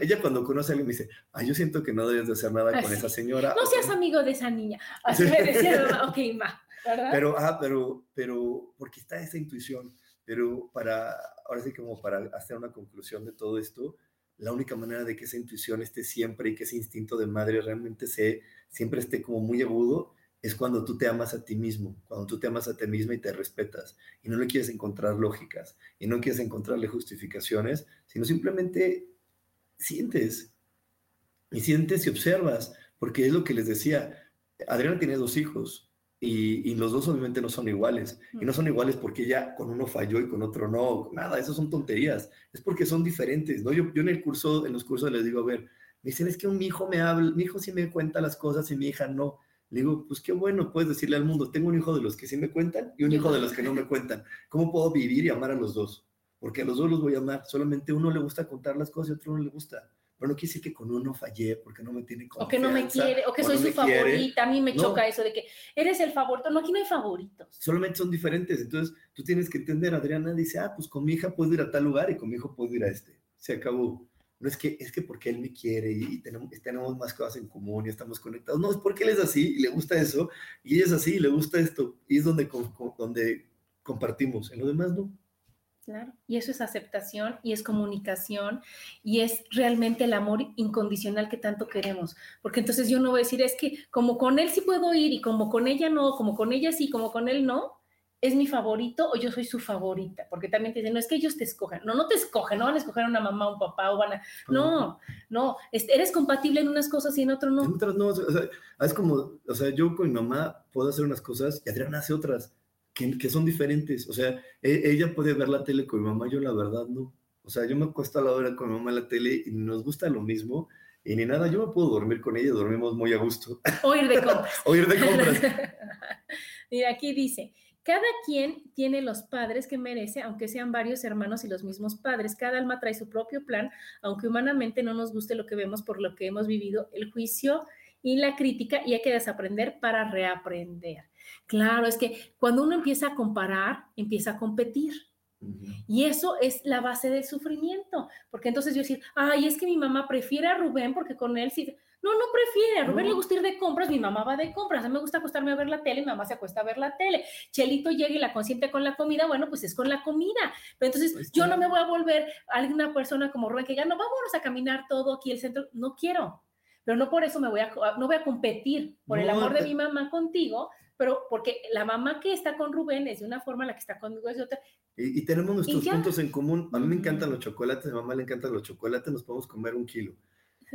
ella, cuando conoce a alguien me dice, ay, yo siento que no debes de hacer nada con esa señora. No seas amigo de esa niña. Así me decía, ok, ma, ¿verdad? Pero, ah, pero, pero, porque está esa intuición. Pero para, ahora sí como para hacer una conclusión de todo esto, la única manera de que esa intuición esté siempre y que ese instinto de madre realmente se, siempre esté como muy agudo, es cuando tú te amas a ti mismo, cuando tú te amas a ti misma y te respetas y no le quieres encontrar lógicas y no quieres encontrarle justificaciones, sino simplemente sientes y sientes y observas, porque es lo que les decía, Adriana tiene dos hijos y, los dos obviamente no son iguales y no son iguales porque ella con uno falló y con otro no, nada, eso son tonterías, es porque son diferentes, ¿no? Yo, yo en el curso, en los cursos les digo, a ver, me dicen, es que mi hijo me habla, mi hijo sí me cuenta las cosas y mi hija no le digo, pues qué bueno, puedes decirle al mundo, tengo un hijo de los que sí me cuentan y un hijo de los que no me cuentan. ¿Cómo puedo vivir y amar a los dos? Porque a los dos los voy a amar. Solamente uno le gusta contar las cosas y otro no le gusta. Pero no quiere decir que con uno fallé porque no me tiene confianza. O que no me quiere, o que soy su favorita. A mí me choca eso de que eres el favorito. No, aquí no hay favoritos. Solamente son diferentes. Entonces tú tienes que entender, Adriana dice, ah, pues con mi hija puedo ir a tal lugar y con mi hijo puedo ir a este. Se acabó no es que, es que porque él me quiere y tenemos, tenemos más cosas en común y estamos conectados. No, es porque él es así y le gusta eso y ella es así y le gusta esto y es donde, donde compartimos. En lo demás no. Claro, y eso es aceptación y es comunicación y es realmente el amor incondicional que tanto queremos. Porque entonces yo no voy a decir, es que como con él sí puedo ir y como con ella no, como con ella sí, como con él no, es mi favorito o yo soy su favorita, porque también te dicen, no es que ellos te escojan, no, no te escogen, no van a escoger a una mamá, un papá, o van a, no, no, eres compatible en unas cosas y en otras no. En otras no, o sea, es como, o sea, yo con mi mamá puedo hacer unas cosas y Adriana hace otras que, que son diferentes, o sea, e, ella puede ver la tele con mi mamá, yo la verdad no, o sea, yo me acuesto a la hora con mi mamá en la tele y nos gusta lo mismo, y ni nada, yo me puedo dormir con ella, dormimos muy a gusto. O ir de compras. o ir de compras. Mira, aquí dice, cada quien tiene los padres que merece, aunque sean varios hermanos y los mismos padres. Cada alma trae su propio plan, aunque humanamente no nos guste lo que vemos por lo que hemos vivido, el juicio y la crítica, y hay que desaprender para reaprender. Claro, es que cuando uno empieza a comparar, empieza a competir. Y eso es la base del sufrimiento, porque entonces yo decir, ay, es que mi mamá prefiere a Rubén porque con él sí no, no prefiere. A Rubén le gusta ir de compras, mi mamá va de compras. A mí me gusta acostarme a ver la tele, mi mamá se acuesta a ver la tele. Chelito llega y la consiente con la comida, bueno, pues es con la comida. Pero entonces pues yo no me voy a volver alguna persona como Rubén que ya no, vámonos a caminar todo aquí el centro. No quiero. Pero no por eso me voy a, no voy a competir por el amor de mi mamá contigo, pero porque la mamá que está con Rubén es de una forma, la que está conmigo es de otra. Y, tenemos nuestros puntos en común. A mí me encantan los chocolates, a mi mamá le encantan los chocolates, nos podemos comer un kilo.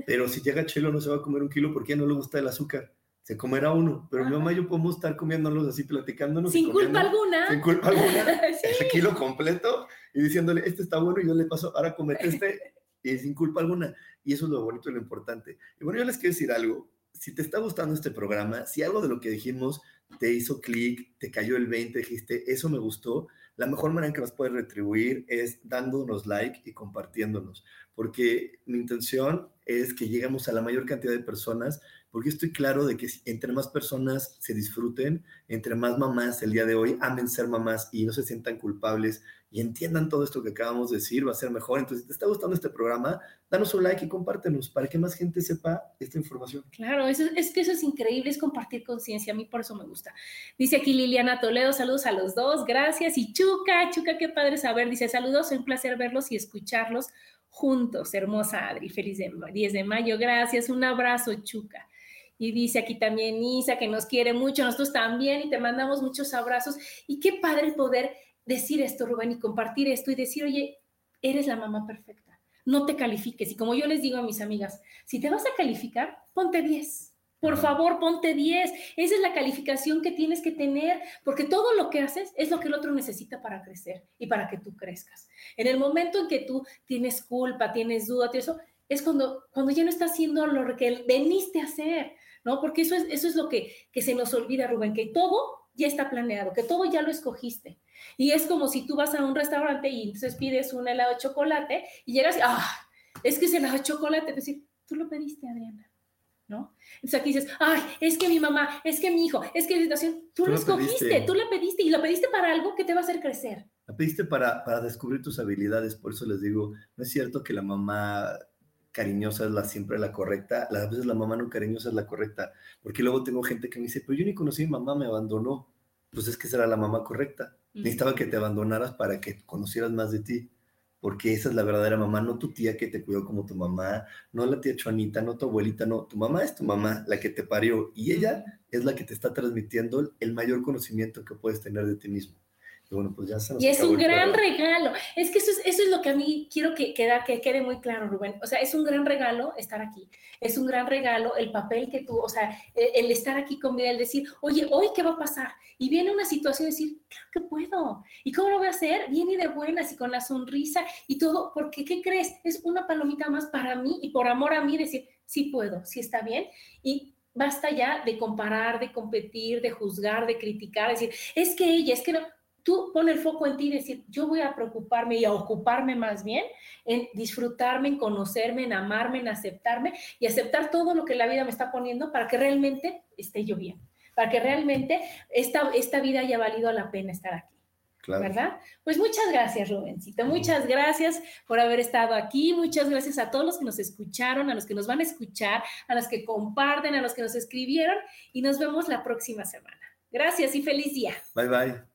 Pero si llega Chelo no se va a comer un kilo porque no le gusta el azúcar. Se comerá uno, pero mi mamá y yo podemos estar comiéndolos así, platicándonos. Sin culpa alguna. Sin culpa alguna. El kilo completo y diciéndole, este está bueno y yo le paso, ahora comete este y sin culpa alguna. Y eso es lo bonito y lo importante. Y bueno, yo les quiero decir algo. Si te está gustando este programa, si algo de lo que dijimos te hizo clic, te cayó el 20, dijiste, eso me gustó, la mejor manera en que nos puedes retribuir es dándonos like y compartiéndonos, porque mi intención es que lleguemos a la mayor cantidad de personas, porque estoy claro de que entre más personas se disfruten, entre más mamás el día de hoy amen ser mamás y no se sientan culpables y entiendan todo esto que acabamos de decir, va a ser mejor. Entonces, si te está gustando este programa, danos un like y compártenos para que más gente sepa esta información. Claro, eso, es que eso es increíble, es compartir conciencia. A mí por eso me gusta. Dice aquí Liliana Toledo, saludos a los dos, gracias. Y Chuca, Chuca, qué padre saber. Dice, saludos, un placer verlos y escucharlos juntos. Hermosa Adri, feliz 10 de mayo, gracias. Un abrazo, Chuca. Y dice aquí también Isa que nos quiere mucho, nosotros también y te mandamos muchos abrazos. Y qué padre poder decir esto, Rubén, y compartir esto y decir, oye, eres la mamá perfecta, no te califiques. Y como yo les digo a mis amigas, si te vas a calificar, ponte 10. Por favor, ponte 10. Esa es la calificación que tienes que tener, porque todo lo que haces es lo que el otro necesita para crecer y para que tú crezcas. En el momento en que tú tienes culpa, tienes duda, eso, es cuando, cuando ya no estás haciendo lo que veniste a hacer, ¿no? Porque eso es, eso es lo que, que se nos olvida, Rubén, que todo ya está planeado, que todo ya lo escogiste. Y es como si tú vas a un restaurante y entonces pides un helado de chocolate y llegas y, ah, es que ese helado de chocolate, es decir, tú lo pediste, Adriana, ¿no? Entonces aquí dices, ay, es que mi mamá, es que mi hijo, es que la situación, tú, lo escogiste, tú la pediste y lo pediste para algo que te va a hacer crecer. La pediste para, para descubrir tus habilidades, por eso les digo, no es cierto que la mamá cariñosa es la siempre la correcta, a veces la mamá no cariñosa es la correcta, porque luego tengo gente que me dice, pero yo ni conocí a mi mamá, me abandonó. Pues es que será la mamá correcta. Necesitaba que te abandonaras para que conocieras más de ti, porque esa es la verdadera mamá, no tu tía que te cuidó como tu mamá, no la tía Chuanita, no tu abuelita, no, tu mamá es tu mamá, la que te parió, y ella es la que te está transmitiendo el mayor conocimiento que puedes tener de ti mismo. Y bueno, pues ya se Y es un gran regalo. Es que eso es, eso es lo que a mí quiero que, que quede muy claro, Rubén. O sea, es un gran regalo estar aquí. Es un gran regalo el papel que tú, o sea, el, estar aquí conmigo, el decir, oye, hoy qué va a pasar. Y viene una situación de decir, claro que puedo. ¿Y cómo lo voy a hacer? Bien y de buenas y con la sonrisa y todo. Porque, ¿qué crees? Es una palomita más para mí y por amor a mí decir, sí puedo, sí está bien. Y basta ya de comparar, de competir, de juzgar, de criticar, decir, es que ella, es que no tú pon el foco en ti y decir, yo voy a preocuparme y a ocuparme más bien en disfrutarme, en conocerme, en amarme, en aceptarme y aceptar todo lo que la vida me está poniendo para que realmente esté yo bien, para que realmente esta, esta vida haya valido la pena estar aquí. ¿Verdad? Pues muchas gracias, Rubencito. Muchas gracias por haber estado aquí. Muchas gracias a todos los que nos escucharon, a los que nos van a escuchar, a los que comparten, a los que nos escribieron. Y nos vemos la próxima semana. Gracias y feliz día. Bye, bye.